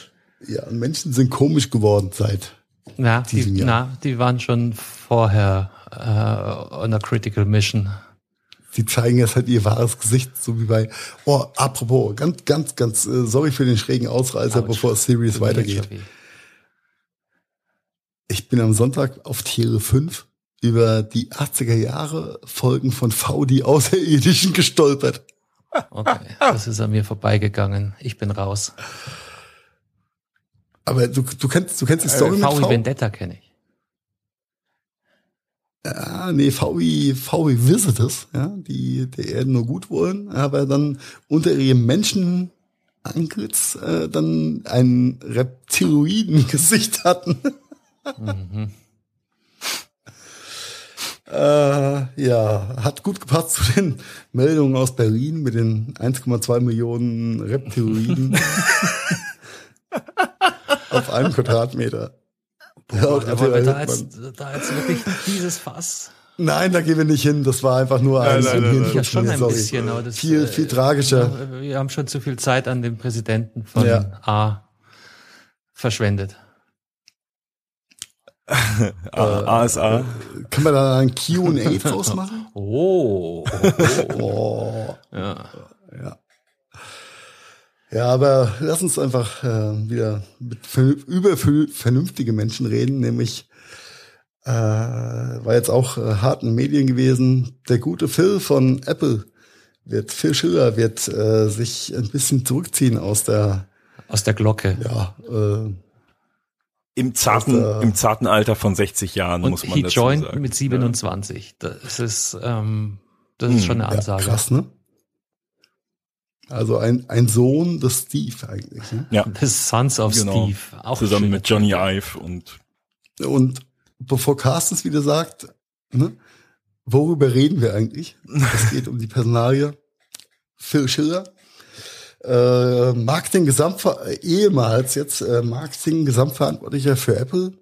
Ja, und Menschen sind komisch geworden seit na, die. Na, die waren schon vorher äh, on a critical mission. Die zeigen jetzt halt ihr wahres Gesicht, so wie bei, oh, apropos, ganz, ganz, ganz, äh, sorry für den schrägen Ausreißer, Ouch. bevor Series weitergeht. Ich bin am Sonntag auf Tiere 5 über die 80er Jahre Folgen von V, die Außerirdischen gestolpert. Okay, das ist an mir vorbeigegangen. Ich bin raus. Aber du, du kennst, du kennst die Story äh, mit V. Vendetta kenne ich. Ja, nee, VW, VW Visitors, ja, die der Erde nur gut wollen, aber dann unter ihrem Menschen Antlitz äh, dann ein Reptiloiden-Gesicht hatten. Mhm. äh, ja, hat gut gepasst zu den Meldungen aus Berlin mit den 1,2 Millionen Reptiloiden auf einem Quadratmeter. Boah, ja, da, wir da, jetzt, da jetzt wirklich dieses Fass. Nein, da gehen wir nicht hin. Das war einfach nur ein nein, nein, nein, ja, schon ein bisschen, aber das, viel, viel tragischer. Wir haben schon zu viel Zeit an den Präsidenten von ja. A verschwendet. ASA. Äh, Kann man da ein Q&A draus machen? Oh. oh. oh. Ja. ja. Ja, aber lass uns einfach äh, wieder mit, über vernünftige Menschen reden, nämlich äh, war jetzt auch äh, hart in Medien gewesen. Der gute Phil von Apple wird, Phil Schiller wird äh, sich ein bisschen zurückziehen aus der aus der Glocke. Ja, äh, im zarten, der, im zarten Alter von 60 Jahren, und muss man he dazu joined sagen. mit 27. Das ist, ähm, das ist hm, schon eine Ansage. Ja, krass, ne? Also ein, ein Sohn des Steve eigentlich. Ne? Ja. Des Sons of genau. Steve. Auch Zusammen mit Johnny Ive und. Und bevor Carsten es wieder sagt, ne, worüber reden wir eigentlich? Es geht um die Personalie Phil Schiller. Äh, Marketing Gesamtver ehemals jetzt äh, Marketing Gesamtverantwortlicher für Apple,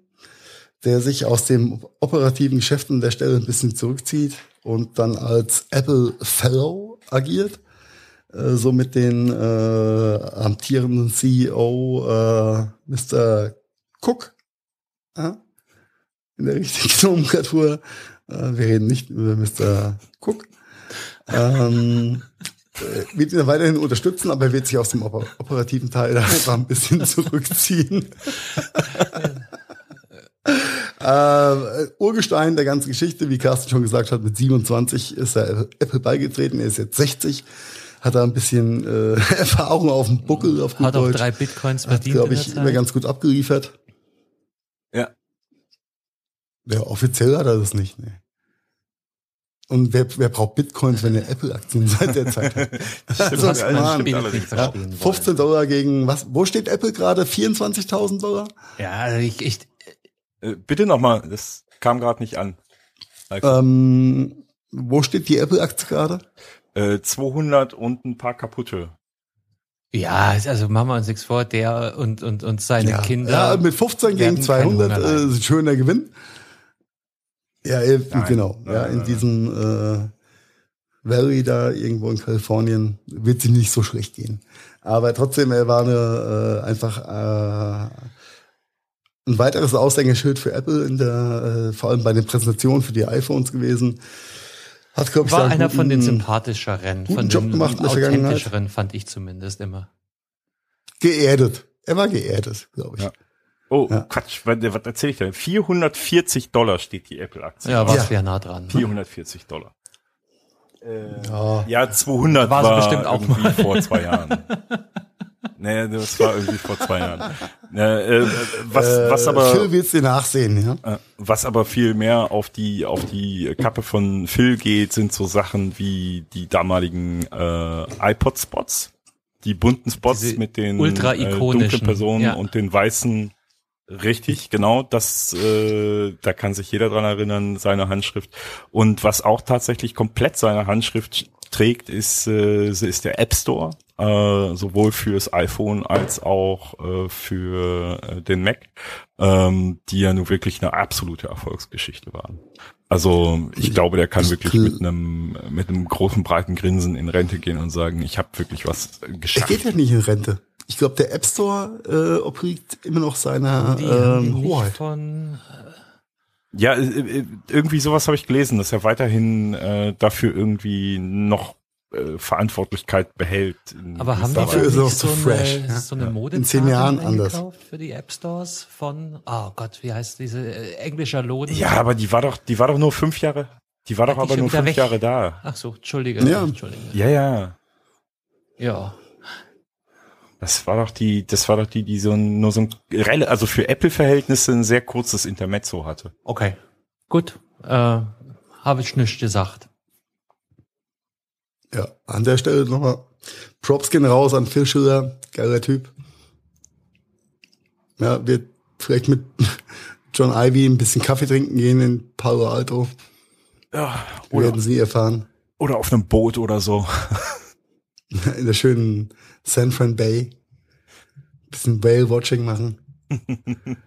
der sich aus dem operativen Geschäft an der Stelle ein bisschen zurückzieht und dann als Apple Fellow agiert äh, so mit den äh, amtierenden CEO äh, Mr. Cook ja, in der richtigen Nomenklatur. Äh, wir reden nicht über Mr. Cook. Ähm, äh, wird ihn weiterhin unterstützen, aber er wird sich aus dem oper operativen Teil einfach ein bisschen zurückziehen. Äh, Urgestein der ganzen Geschichte, wie Carsten schon gesagt hat, mit 27 ist er Apple beigetreten, er ist jetzt 60, hat da ein bisschen äh, Erfahrung auf dem Buckel, auf gut Hat auch Deutsch. drei Bitcoins Hat, verdient. glaube in ich, immer ganz gut abgeliefert. Ja. Ja, offiziell hat er das nicht, ne. Und wer, wer braucht Bitcoins, wenn er Apple-Aktien seit der Zeit hat? Also, man Mann. Ja, verstehen wollen. 15 Dollar gegen was? Wo steht Apple gerade? 24.000 Dollar? Ja, also ich, ich, Äh, bitte nochmal, das kam gerade nicht an. Ähm, wo steht die Apple-Aktie gerade? Äh, 200 und ein paar kaputte. ja, also machen wir uns nichts vor, der und, und, und seine ja. Kinder. Ja, mit 15 werden gegen keinen 200 Hunger äh, ist ein schöner Gewinn. Ja, äh, Nein. genau. Nein, ja, nein, in nein. diesem äh, Valley da irgendwo in Kalifornien wird sie nicht so schlecht gehen. Aber trotzdem, er war eine, äh, einfach äh, ein weiteres Aushängeschild für Apple in der, äh, vor allem bei den Präsentationen für die iPhones gewesen. Hat, glaub ich, war einer von den guten- sympathischeren, guten von Job den gemacht in authentischeren, fand ich zumindest immer. geerdet. Er war geerdet, glaube ich. Ja. Oh, Ja. Quatsch, was, was erzähle ich denn? 440 Dollar steht die Apple-Aktie. Ja, war Ja. ja nah dran. 440 Dollar. Äh, Ja. ja, 200 War war, bestimmt auch irgendwie vor zwei Jahren. nee, das war irgendwie vor zwei Jahren. Äh, äh, was, was Äh, aber Phil will's dir nachsehen, ja? Äh, Was aber viel mehr auf die auf die Kappe von Phil geht, sind so Sachen wie die damaligen äh, iPod Spots, die bunten Spots Diese mit den ultra äh, dunklen Personen ja. und den weißen. Richtig, genau. Das, äh, da kann sich jeder dran erinnern, seine Handschrift. Und was auch tatsächlich komplett seine Handschrift trägt, ist äh, ist der App Store, äh, sowohl fürs iPhone als auch äh, für äh, den Mac, ähm, die ja nun wirklich eine absolute Erfolgsgeschichte waren. Also ich glaube, der kann Ich wirklich mit einem mit einem großen breiten Grinsen in Rente gehen und sagen, ich habe wirklich was äh, Er geschafft. geht ja nicht in Rente. Ich glaube, der App Store äh, obliegt immer noch seiner ähm, Hoheit. von Ja, äh, äh, irgendwie sowas habe ich gelesen, dass er weiterhin äh, dafür irgendwie noch äh, Verantwortlichkeit behält. Aber haben die auch zu so fresh, eine, ja. so eine. Mode In zehn Jahren anders. für die App Stores von, oh Gott, wie heißt diese äh, englischer Lohn? Ja, aber die war doch, die war doch nur fünf Jahre. Die war doch die aber nur fünf weg? Jahre da. Ach so, Entschuldige, Ja. Entschuldige. Ja, ja. Ja. Das war doch die, das war doch die, die so ein, nur so ein, also für Apple-Verhältnisse ein sehr kurzes Intermezzo hatte. Okay. Gut. Äh, Habe ich nicht gesagt. Ja, an der Stelle nochmal Props gehen raus an Phil Schiller, geiler Typ. Ja, wird vielleicht mit John Ivy ein bisschen Kaffee trinken gehen in Palo Alto. Ja, oder, werden sie erfahren. oder auf einem Boot oder so. In der schönen San Fran Bay. Bisschen Whale-Watching machen.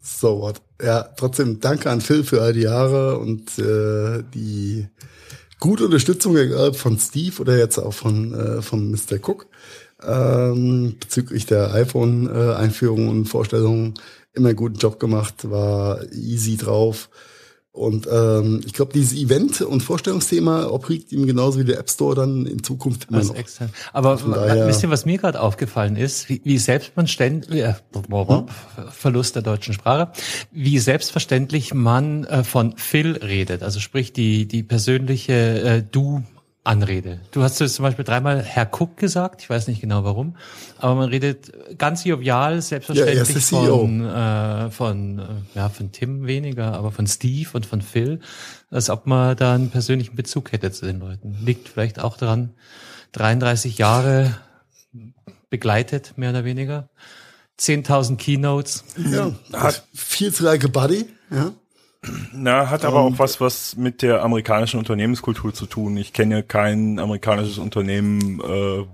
so what. Ja, trotzdem danke an Phil für all die Jahre und äh, die gute Unterstützung egal von Steve oder jetzt auch von, äh, von Mr. Cook ähm, bezüglich der iPhone-Einführung und Vorstellung. Immer einen guten Job gemacht, war easy drauf. Und ähm, ich glaube, dieses Event- und Vorstellungsthema obliegt ihm genauso wie der App Store dann in Zukunft immer Als noch. extern. Aber wisst ihr, was mir gerade aufgefallen ist? Wie, wie selbst man ständig, äh, Verlust der deutschen Sprache, wie selbstverständlich man äh, von Phil redet. Also sprich die, die persönliche äh, Du Anrede. Du hast jetzt zum Beispiel dreimal Herr Cook gesagt, ich weiß nicht genau warum, aber man redet ganz jovial, Ja, er selbstverständlich ist der CEO. von, äh, von, äh, ja, von Tim weniger, aber von Steve und von Phil, als ob man da einen persönlichen Bezug hätte zu den Leuten. Liegt vielleicht auch daran, 33 Jahre begleitet, mehr oder weniger. 10.000 Keynotes. Ja, hat viel zu like a Buddy. Ja. Na, hat aber Und- auch was, was mit der amerikanischen Unternehmenskultur zu tun. Ich kenne kein amerikanisches Unternehmen, äh,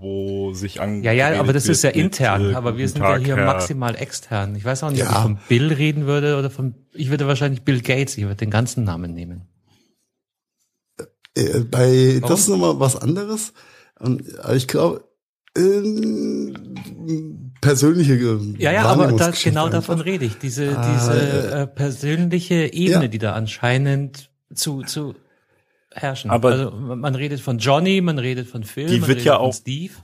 wo sich an. Ja, ja, aber das ist ja wird mit, intern. äh, aber wir sind Tag, ja hier Herr- maximal extern. Ich weiß auch nicht, ob Ja. ich von Bill reden würde oder von, ich würde wahrscheinlich Bill Gates, ich würde den ganzen Namen nehmen. Äh, bei, Warum? das ist nochmal was anderes. Und ich glaube, ähm, persönliche äh, Ja, ja, aber da, genau einfach. davon rede ich. Diese, Ah, diese äh, persönliche Ebene, Ja. die da anscheinend zu, zu herrschen. Aber- also man redet von Johnny, man redet von Phil, Die man wird redet ja von auch- Steve.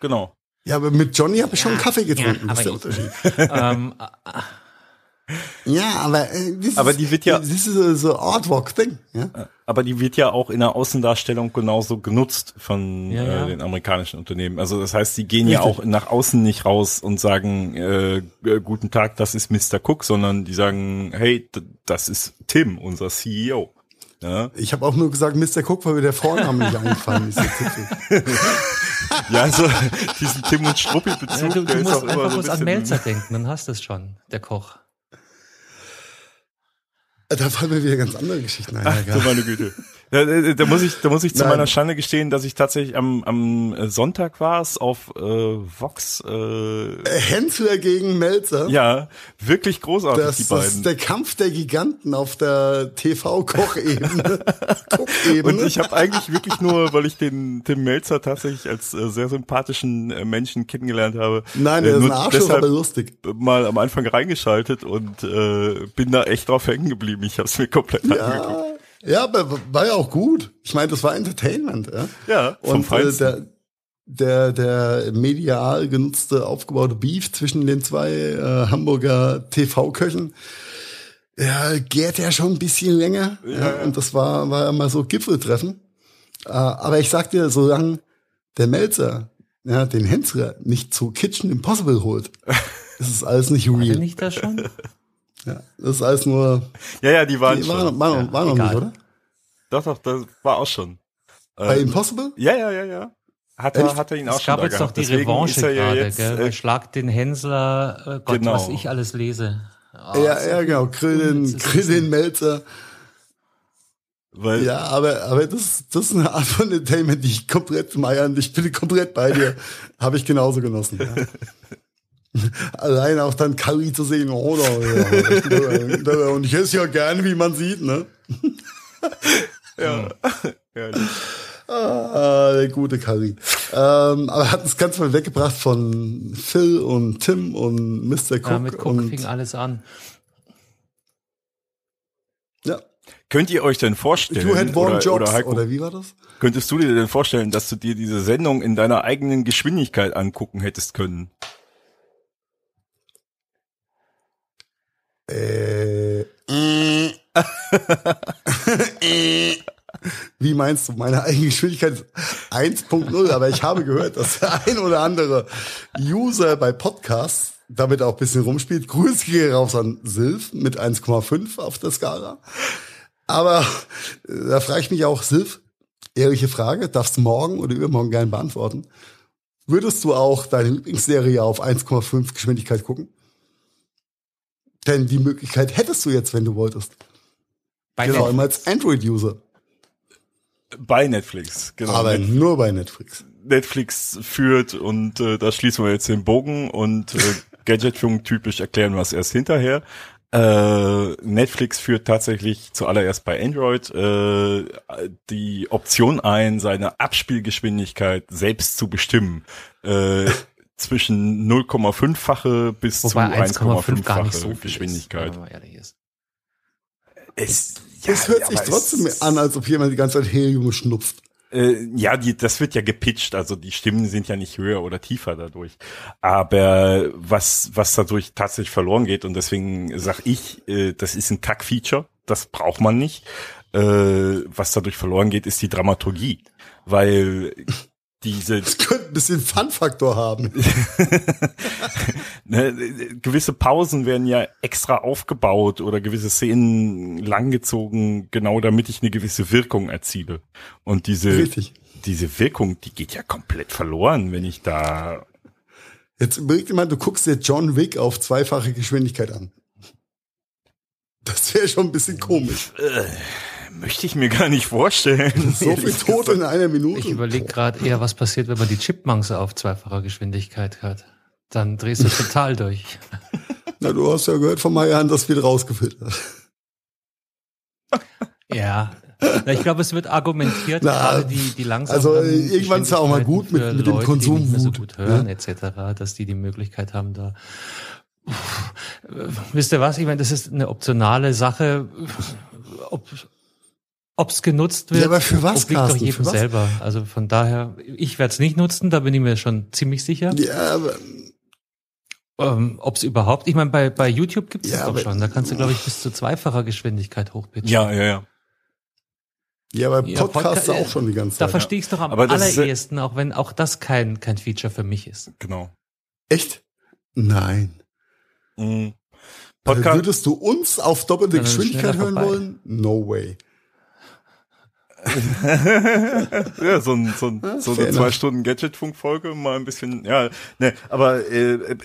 Genau. Ja, aber mit Johnny habe ich schon einen Kaffee getrunken. Ja, das ist der aber Unterschied. ähm, Ja, aber äh, das Aber ist, die wird ja- das ist so, so Artwork-Ding. Ja? Aber die wird ja auch in der Außendarstellung genauso genutzt von Ja, ja. Äh, den amerikanischen Unternehmen. Also das heißt, die gehen ja Richtig. auch nach außen nicht raus und sagen, äh, äh, guten Tag, das ist Mr. Cook, sondern die sagen, hey, das ist Tim, unser CEO. Ja, Ich habe auch nur gesagt, Mr. Cook, weil mir der Vorname nicht eingefallen ist. ja also diesen Tim und Struppi Ja, du, der du ist musst auch immer einfach so ein bloß an Melzer denken, dann hast du es schon, der Koch. Da fallen mir wieder ganz andere Geschichten ein. Ach, du meine Güte. Da, da, da muss ich, da muss ich zu Nein. meiner Schande gestehen, dass ich tatsächlich am, am Sonntag war es auf äh, Vox. Äh, Hensler gegen Melzer. ja, wirklich großartig Das, die das beiden. ist der Kampf der Giganten auf der TV-Kochebene. Und ich habe eigentlich wirklich nur, weil ich den Tim Melzer tatsächlich als äh, sehr sympathischen äh, Menschen kennengelernt habe, Nein, äh, der ist ein Arschloch, aber lustig. mal am Anfang reingeschaltet und äh, bin da echt drauf hängen geblieben. Ich habe es mir komplett angeguckt. Ja, ja, aber war ja auch gut. Ich meine, das war Entertainment. Ja, Ja, vom Und äh, der, der, der medial genutzte, aufgebaute Beef zwischen den zwei äh, Hamburger TV-Köchen, ja, gärt ja schon ein bisschen länger. Ja, Und das war, war ja mal so Gipfeltreffen. Äh, aber ich sag dir, solange der Melzer ja, den Hensler nicht zu Kitchen Impossible holt, ist es alles nicht War der real. nicht da schon? Ja, das ist alles nur, Ja, ja, die waren die schon. war, war, Ja, noch egal. nicht, oder? Doch, doch, das war auch schon. Bei Ähm, Impossible? ja, ja, ja, ja. Hat er, hat er ihn auch Es schon gab jetzt doch die Deswegen Revanche er ja gerade, jetzt, gell? äh, Schlag den Hensler, äh, Gott, Genau. was ich alles lese. Ah, Ja, ja, genau. Grill den, Grill den Melzer. weil, Ja, aber, aber das, das ist eine Art von Entertainment, die ich komplett meiern. Ich bin komplett bei dir. Habe ich genauso genossen. Ja. Allein auch dann Curry zu sehen, oder? Ja, und ich esse ja gern, wie man sieht, ne? ja, ja, Ah, der gute Curry. Ähm, aber hat uns ganz mal weggebracht von Phil und Tim und Mr. Cook. Ja, mit Cook und, fing alles an. ja. Könnt ihr euch denn vorstellen, You had oder, jobs, oder, Heiko, oder wie war das? könntest du dir denn vorstellen, dass du dir diese Sendung in deiner eigenen Geschwindigkeit angucken hättest können? Äh. Wie meinst du? Meine eigene Geschwindigkeit ist 1.0, aber ich habe gehört, dass der ein oder andere User bei Podcasts damit auch ein bisschen rumspielt. Grüße gehen raus an Silv mit 1,5 auf der Skala. Aber äh, da frage ich mich auch, Silv, ehrliche Frage, darfst du morgen oder übermorgen gerne beantworten. Würdest du auch deine Lieblingsserie auf 1,5 Geschwindigkeit gucken? Denn die Möglichkeit hättest du jetzt, wenn du wolltest. Bei Vor Netflix. allem als Android-User. Bei Netflix, genau. Aber Net- nur bei Netflix. Netflix führt und äh, da schließen wir jetzt den Bogen und äh, Gadgetfunk typisch erklären wir es erst hinterher. Äh, Netflix führt tatsächlich zuallererst bei Android äh, die Option ein, seine Abspielgeschwindigkeit selbst zu bestimmen. Äh, zwischen 0,5-fache bis Wobei zu 1,5 gar nicht so 1,5-fache viel Geschwindigkeit. Ist, wenn man ehrlich ist. Es, Es ja, hört sich aber es- trotzdem an, als ob jemand die ganze Zeit Helium schnupft. Äh, ja, die, das wird ja gepitcht, also die Stimmen sind ja nicht höher oder tiefer dadurch. Aber was, was dadurch tatsächlich verloren geht, und deswegen sag ich, äh, das ist ein Kack-Feature, das braucht man nicht. Äh, was dadurch verloren geht, ist die Dramaturgie. Weil diese Das könnte ein bisschen Fun-Faktor haben. ne, gewisse Pausen werden ja extra aufgebaut oder gewisse Szenen langgezogen, genau damit ich eine gewisse Wirkung erziele. Und diese, Richtig. diese Wirkung, die geht ja komplett verloren, wenn ich da Jetzt überleg dir mal, du guckst dir John Wick auf zweifache Geschwindigkeit an. Das wäre schon ein bisschen komisch. Möchte ich mir gar nicht vorstellen. So viel Tote in einer Minute. Ich überlege gerade eher, was passiert, wenn man die Chipmunks auf zweifacher Geschwindigkeit hat. Dann drehst du total durch. Na, du hast ja gehört von Marian, das wird rausgefiltert. Ja. Na, ich glaube, es wird argumentiert, Na, gerade die, die langsam. also, irgendwann ist ja auch mal gut mit- mit dem Leute, die nicht mehr so gut hören, ne? etc., dass die die Möglichkeit haben, da. Äh, wisst ihr was? Ich meine, das ist eine optionale Sache. Ob, ob's genutzt wird, Ja, aber für was, obliegt doch Carsten? jedem Für was? selber. Also von daher, ich werde es nicht nutzen, da bin ich mir schon ziemlich sicher. Ja, aber Ähm, Ob es überhaupt, ich meine, bei, bei YouTube gibt es Ja, das doch aber- schon. Da kannst du, glaube ich, bis zu zweifacher Geschwindigkeit hochpitchen. Ja, ja, ja. Ja, bei Ja, Podcasts Podca- auch schon die ganze Da Zeit. verstehe ich es doch am Aber ja- allerersten, auch wenn auch das kein, kein Feature für mich ist. Genau. Echt? Nein. Mhm. Also Podcast, würdest du uns auf doppelte es Geschwindigkeit hören wollen? No way. ja, so, ein, so, ein, so eine zwei Stunden Gadget-Funk-Folge, mal ein bisschen, ja, ne, aber äh, äh, äh,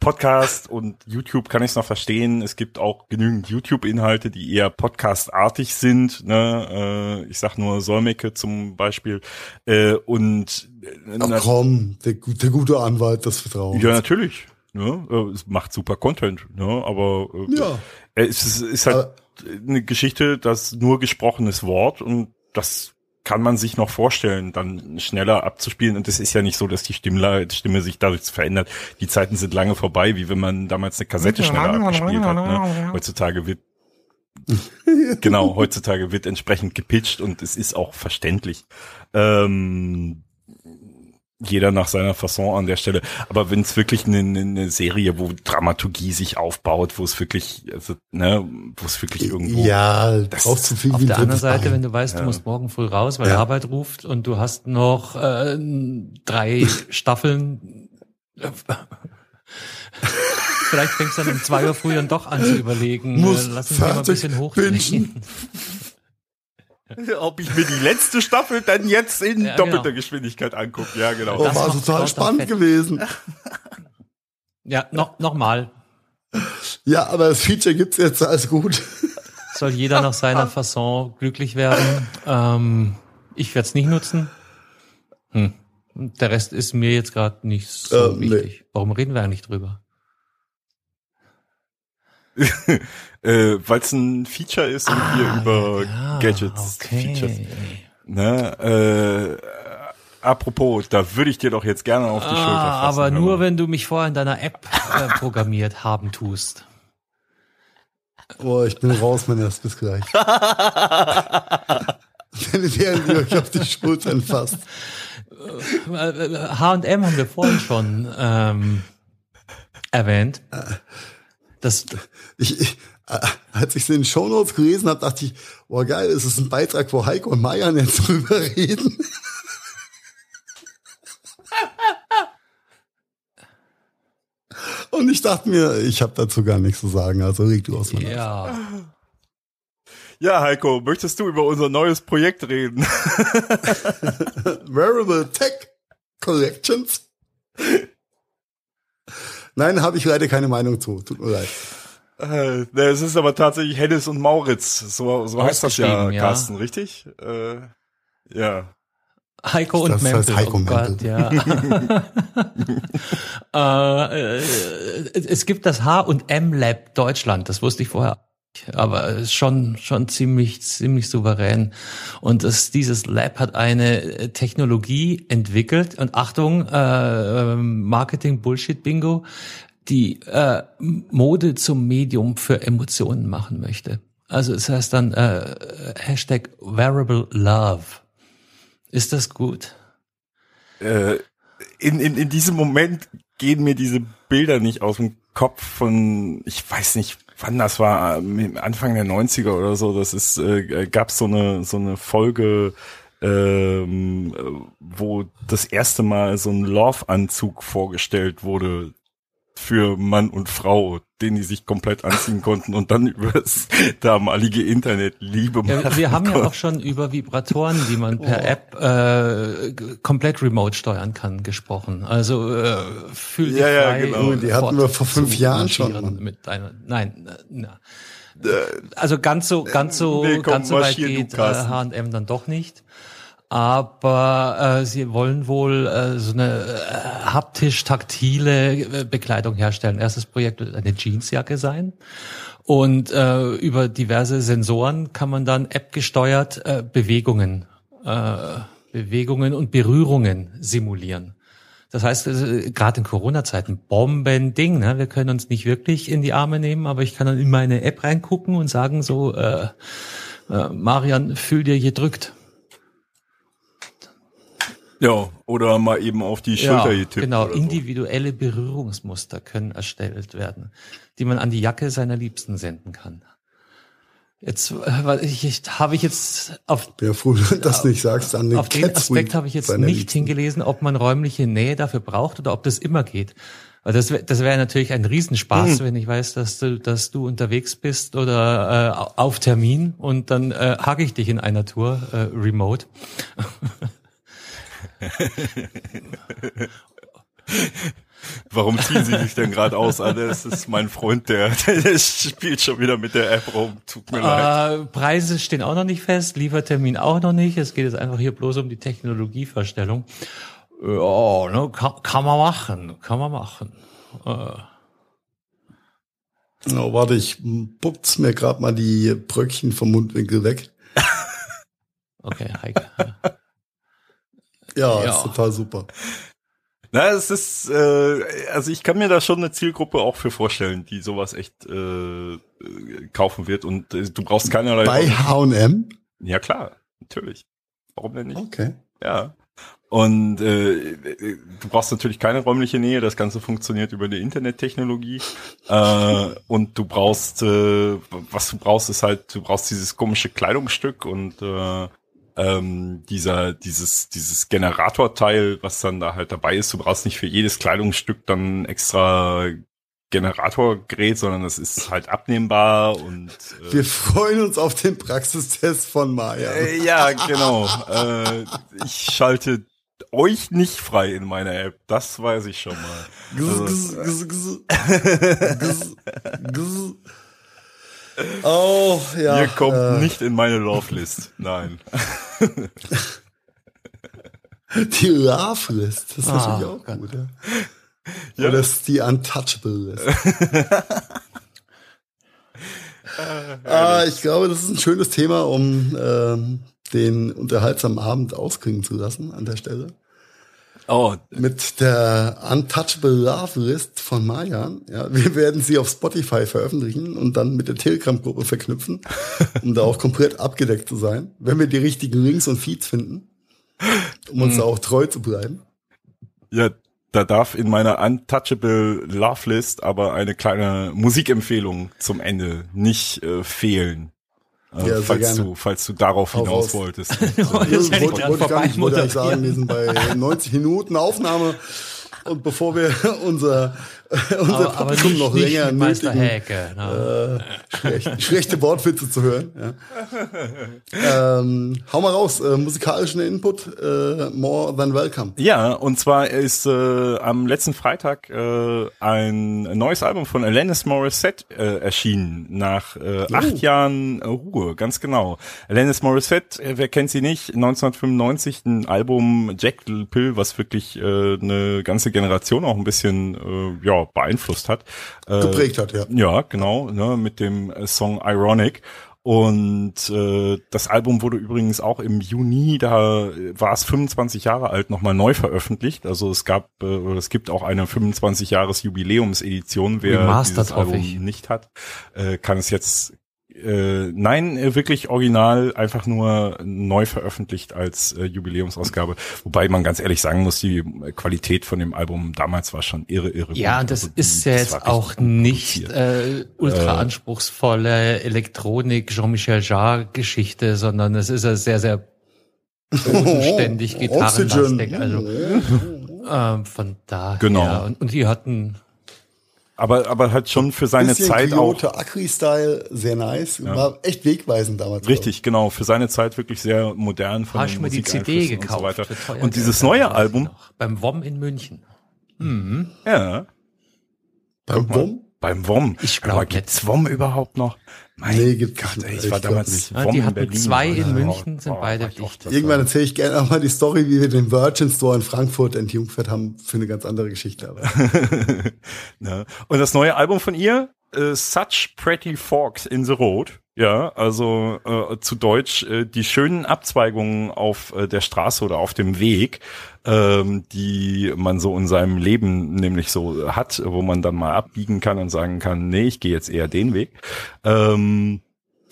Podcast und YouTube kann ich es noch verstehen. Es gibt auch genügend YouTube-Inhalte, die eher Podcast-artig sind. Ne? Äh, ich sag nur Solmecke zum Beispiel. Äh, und äh, Ach komm, der, der gute Anwalt des Vertrauens. ja, natürlich. Ne? Äh, Es macht super Content, ne? aber äh, Ja. äh, es ist, ist halt eine Geschichte, das nur gesprochenes Wort und das kann man sich noch vorstellen, dann schneller abzuspielen. Und es ist ja nicht so, dass die Stimme, Stimme sich dadurch verändert. Die Zeiten sind lange vorbei, wie wenn man damals eine Kassette schneller abgespielt hat. Ne? Heutzutage wird genau, heutzutage wird entsprechend gepitcht und es ist auch verständlich. Ähm, jeder nach seiner Fasson an der Stelle. Aber wenn es wirklich eine, eine- eine Serie, wo Dramaturgie sich aufbaut, wo es wirklich, also, ne, wo es wirklich irgendwo. Ja, Das- brauchst du viel Auf der anderen Seite, Bein. wenn du weißt, du musst morgen früh raus, weil Ja. Arbeit ruft und du hast noch äh, drei Staffeln. Vielleicht fängst du dann um zwei Uhr früh dann doch an zu überlegen. Muss äh, lass uns mal ein fertig bisschen hochdrehen. Ob ich mir die letzte Staffel dann jetzt in Ja, doppelter genau. Geschwindigkeit angucke. Ja, genau. Oh, Das war total spannend gewesen. Ja, noch, noch mal. Ja, aber das Feature gibt's jetzt als gut. Soll jeder nach seiner Fasson glücklich werden. Ähm, ich werde es nicht nutzen. Hm. Der Rest ist mir jetzt gerade nicht so Ähm, nee. wichtig. Warum reden wir eigentlich drüber? Äh, Weil es ein Feature ist und wir über Ah, Gadgets okay. Features. Ne? Äh, apropos, da würde ich dir doch jetzt gerne auf die Schulter Ah, fassen. aber nur mal. wenn du mich vorher in deiner App äh, programmiert haben tust. Boah, ich bin raus, mein Erst, bis gleich. Wenn der euch auf die Schultern fasst. Äh, H&M haben wir vorhin schon ähm, erwähnt. Das, Ich, ich, äh, als ich es in den Shownotes gelesen habe, dachte ich, boah geil, es ist ein Beitrag, wo Heiko und Marian jetzt drüber reden. Und ich dachte mir, ich habe dazu gar nichts zu sagen, also reg du aus meiner ja, Ja, Heiko, möchtest du über unser neues Projekt reden? Wearable Tech Collections. Nein, habe ich leider keine Meinung zu. Tut mir leid. Äh, ne, es ist aber tatsächlich Hennes und Maurits. So, so heißt das ja, ja. Carsten, richtig? Äh, ja. Heiko und Das heißt. Heiko oh Mempel. Gott, ja. äh, äh, es gibt das H und M Lab Deutschland. Das wusste ich vorher. Aber es ist schon schon ziemlich ziemlich souverän. Und das, dieses Lab hat eine äh, Technologie entwickelt. Und Achtung, äh, Marketing Bullshit Bingo, die äh, Mode zum Medium für Emotionen machen möchte. Also es heißt dann äh, Hashtag Wearable Love. Ist das gut? Äh, in, in, in diesem Moment gehen mir diese Bilder nicht aus dem Kopf von, ich weiß nicht, wann das war, ähm, Anfang der 90er oder so, das ist, äh, gab so eine, so eine Folge, ähm, äh, wo das erste Mal so ein Love-Anzug vorgestellt wurde für Mann und Frau, den die sich komplett anziehen konnten und dann über das damalige Internet Liebe Ja, machen wir haben ja konnten. auch schon über Vibratoren, die man per App äh, komplett remote steuern kann, gesprochen. Also äh, fühl dich Ja, ja, frei. genau. Die hatten wir vor fünf Jahren schon. Mit deiner, nein, äh, na. Also ganz so, ganz so, nee, komm, ganz so weit geht äh. H&M dann doch nicht. Aber äh, sie wollen wohl äh, so eine äh, haptisch-taktile äh, Bekleidung herstellen. Erstes Projekt wird eine Jeansjacke sein. Und äh, über diverse Sensoren kann man dann App-gesteuert äh, Bewegungen, äh, Bewegungen und Berührungen simulieren. Das heißt, äh, gerade in Corona-Zeiten, Bombending, ne? Wir können uns nicht wirklich in die Arme nehmen, aber ich kann dann in meine App reingucken und sagen so, äh, äh, Marian, fühl dir gedrückt. Ja, oder mal eben auf die Schulter ja, getippt. Genau, oder individuelle Berührungsmuster können erstellt werden, die man an die Jacke seiner Liebsten senden kann. Jetzt äh, ich, ich, habe ich jetzt auf, Ja, froh, dass du nicht sagst, an den auf den Aspekt habe ich jetzt nicht Liebsten. hingelesen, ob man räumliche Nähe dafür braucht oder ob das immer geht. Weil das, wär- das wäre natürlich ein Riesenspaß, Hm. wenn ich weiß, dass du, dass du unterwegs bist oder äh, auf Termin und dann äh, hake ich dich in einer Tour äh, remote. Warum ziehen Sie sich denn gerade aus? Ah, Das ist mein Freund, der, der spielt schon wieder mit der App rum. Tut mir leid. Äh, Preise stehen auch noch nicht fest, Liefertermin auch noch nicht. Es geht jetzt einfach hier bloß um die Technologievorstellung. Ja, ne, kann, kann man machen, kann man machen. Äh, Oh, warte, ich putz mir gerade mal die Bröckchen vom Mundwinkel weg. okay, Heike. Ja, Ja. ist total super. Na, es ist, äh, also ich kann mir da schon eine Zielgruppe auch für vorstellen, die sowas echt äh, äh, kaufen wird und äh, du brauchst keinerlei. Bei H&M? ja klar, natürlich. Warum denn nicht? Okay. Ja. Und äh, du brauchst natürlich keine räumliche Nähe, das Ganze funktioniert über die Internettechnologie. Äh, und du brauchst, äh, was du brauchst, ist halt, du brauchst dieses komische Kleidungsstück und äh, ähm, dieser, dieses, dieses Generatorteil, was dann da halt dabei ist. Du brauchst nicht für jedes Kleidungsstück dann extra Generatorgerät, sondern es ist halt abnehmbar und äh, Wir freuen uns auf den Praxistest von Maya. äh, ja, genau. äh, ich schalte euch nicht frei in meiner App, das weiß ich schon mal. Gz. Oh, ja. Ihr kommt äh, nicht in meine Love List. Nein. Die Love-List, das ist Ah, natürlich auch gut. Ja. Ja. Oder ist die Untouchable-List. ah, ich glaube, das ist ein schönes Thema, um ähm, den unterhaltsamen Abend ausklingen zu lassen an der Stelle. Oh, Mit der Untouchable Love List von Mayan. Ja, wir werden sie auf Spotify veröffentlichen und dann mit der Telegram-Gruppe verknüpfen, um da auch komplett abgedeckt zu sein, wenn wir die richtigen Links und Feeds finden, um uns da auch treu zu bleiben. ja, da darf in meiner Untouchable Love List aber eine kleine Musikempfehlung zum Ende nicht äh, fehlen. Äh, Ja, sehr falls du, falls du darauf hinaus raus. wolltest. Das ja wollte, nicht wollte, wollte gar nicht, wollte sagen, wir sind bei 90 Minuten Aufnahme und bevor wir unser, unser aber, aber Publikum nicht, noch nicht länger mit Meister Häke. Ne? äh, schlecht, schlechte Wortwitze zu hören. Ja. ähm, hau mal raus, äh, musikalischen Input, äh, more than welcome. Ja, und zwar ist äh, am letzten Freitag äh, ein neues Album von Alanis Morissette äh, erschienen, nach äh, acht Jahren äh, Ruhe, ganz genau. Alanis Morissette, äh, wer kennt sie nicht, 1995 ein Album Jack Pill, was wirklich äh, eine ganze Generation auch ein bisschen äh, ja beeinflusst hat. Äh, Geprägt hat, ja. ja, genau, ne, mit dem äh, Song Ironic. Und äh, das Album wurde übrigens auch im Juni, da war es 25 Jahre alt, nochmal neu veröffentlicht. Also es gab, äh, oder es gibt auch eine 25 Jahres Jubiläumsedition. Wer Remastered, dieses Album ich. nicht hat, äh, kann es jetzt äh, nein, äh, wirklich original, einfach nur neu veröffentlicht als äh, Jubiläumsausgabe. Wobei man ganz ehrlich sagen muss, die äh, Qualität von dem Album damals war schon irre, irre. Ja, gut. und das Also ist ja jetzt auch nicht äh, ultra anspruchsvolle Elektronik Jean-Michel Jarre Geschichte, sondern es ist ja sehr, sehr bodenständig gitarrenlastig. Also ähm, von daher. Genau. Und, und die hatten aber aber halt schon für seine Bisschen Zeit auch Kyoto Acri-Style, sehr nice. War echt wegweisend damals. Richtig, genau. Für seine Zeit wirklich sehr modern von hast den du mir die CD gekauft. und so Und dieses neue Album, beim WOM in München. ja, Beim. Wom? beim WOM. Ich glaub Aber nicht. gibt's WOM überhaupt noch? Mein Nee, gibt's Gott, nicht. ey, ich Ich war damals. Ja, die hatten Berlin. zwei in München, sind oh, beide dicht. Irgendwann erzähle ich gerne auch mal die Story, wie wir den Virgin Store in Frankfurt entjungfert haben, für eine ganz andere Geschichte. Aber ne? Und das neue Album von ihr, äh, Such Pretty Forks in the Road. Ja, also äh, zu Deutsch äh, die schönen Abzweigungen auf äh, der Straße oder auf dem Weg, ähm, die man so in seinem Leben nämlich so hat, wo man dann mal abbiegen kann und sagen kann, nee, ich gehe jetzt eher den Weg. Ähm,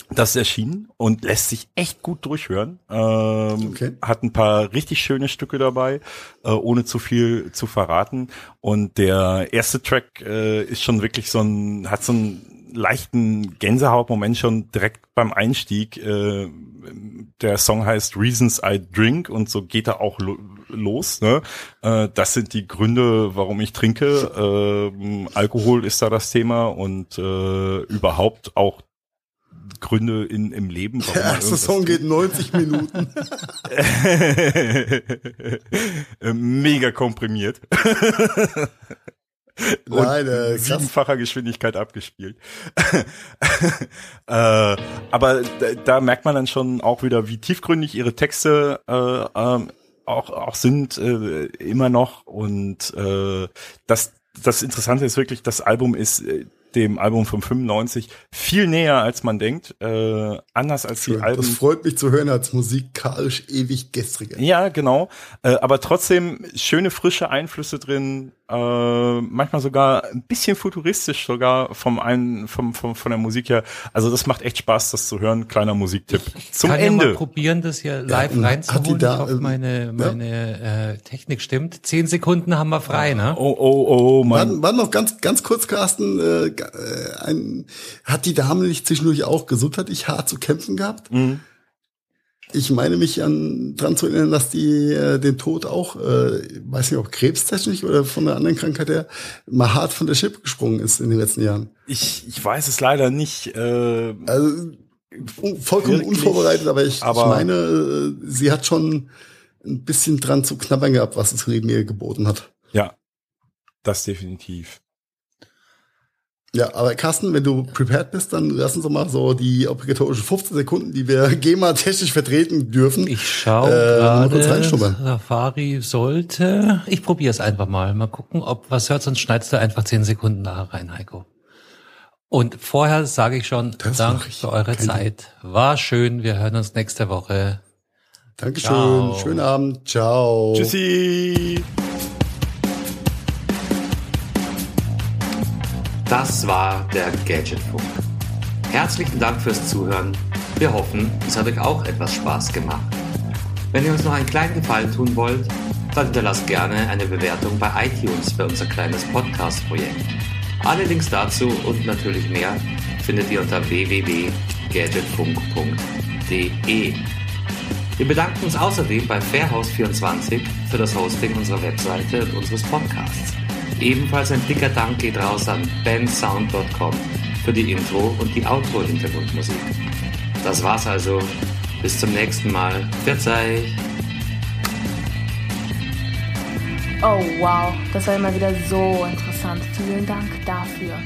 Das ist erschienen und lässt sich echt gut durchhören. Ähm, Okay. Hat ein paar richtig schöne Stücke dabei, äh, ohne zu viel zu verraten. Und der erste Track äh, ist schon wirklich so ein, hat so einen leichten Gänsehautmoment schon direkt beim Einstieg. Äh, der Song heißt Reasons I Drink und so geht er auch lo los. Ne? Äh, das sind die Gründe, warum ich trinke. Ähm, Alkohol ist da das Thema und äh, überhaupt auch Gründe in, im Leben. Warum Der erste Song geht 90 Minuten. Mega komprimiert. Nein, äh, siebenfacher Geschwindigkeit abgespielt. äh, aber da, da merkt man dann schon auch wieder, wie tiefgründig ihre Texte äh, ähm, auch, auch sind äh, immer noch. Und äh, das, das Interessante ist wirklich, das Album ist dem Album von 95 viel näher, als man denkt. Äh, anders als die Schön. Alben. Das freut mich zu hören als musikalisch ewig gestriger. Ja, genau. Äh, aber trotzdem schöne frische Einflüsse drin. Äh, manchmal sogar ein bisschen futuristisch sogar vom einen, vom, vom, von der Musik her. Also das macht echt Spaß, das zu hören. Kleiner Musiktipp. Zum Kann ja Ende. mal probieren, das hier live hat reinzuholen. die da, ich hoffe, meine, meine äh, Technik stimmt. Zehn Sekunden haben wir frei, ne? oh, oh, oh, War, Mann. war noch ganz, ganz kurz, Carsten, äh, äh, ein, hat die Dame nicht zwischendurch auch gesundheitlich hart zu kämpfen gehabt? Mhm. Ich meine mich an dran zu erinnern, dass die äh, den Tod auch, äh, weiß nicht, ob krebstechnisch oder von einer anderen Krankheit her, mal hart von der Schippe gesprungen ist in den letzten Jahren. Ich, ich weiß es leider nicht. Äh, Also vollkommen Wirklich, unvorbereitet, aber ich, aber- ich meine, äh, sie hat schon ein bisschen dran zu knabbern gehabt, was das Leben ihr geboten hat. ja, das definitiv. Ja, aber Carsten, wenn du prepared bist, dann lass uns doch mal so die obligatorischen 15 Sekunden, die wir GEMA-technisch vertreten dürfen. Ich schaue Äh, mal kurz gerade. Safari sollte. Ich probiere es einfach mal. Mal gucken, ob was hört, sonst schneidest du einfach zehn Sekunden da rein, Heiko. Und vorher sage ich schon, Das Dank mach ich. für eure Kein Zeit. War schön. Wir hören uns nächste Woche. Dankeschön, Ciao. schönen Abend, ciao. Tschüssi. Das war der Gadgetfunk. Herzlichen Dank fürs Zuhören. Wir hoffen, es hat euch auch etwas Spaß gemacht. Wenn ihr uns noch einen kleinen Gefallen tun wollt, dann hinterlasst gerne eine Bewertung bei iTunes für unser kleines Podcast-Projekt. Alle Links dazu und natürlich mehr findet ihr unter www.gadgetfunk.de. Wir bedanken uns außerdem bei Fairhouse24 für das Hosting unserer Webseite und unseres Podcasts. Ebenfalls ein dicker Dank geht raus an bensound.com für die Intro- und die Outro-Hintergrundmusik. Das war's also. Bis zum nächsten Mal. Verzeih! Oh wow, das war immer wieder so interessant. Vielen Dank dafür.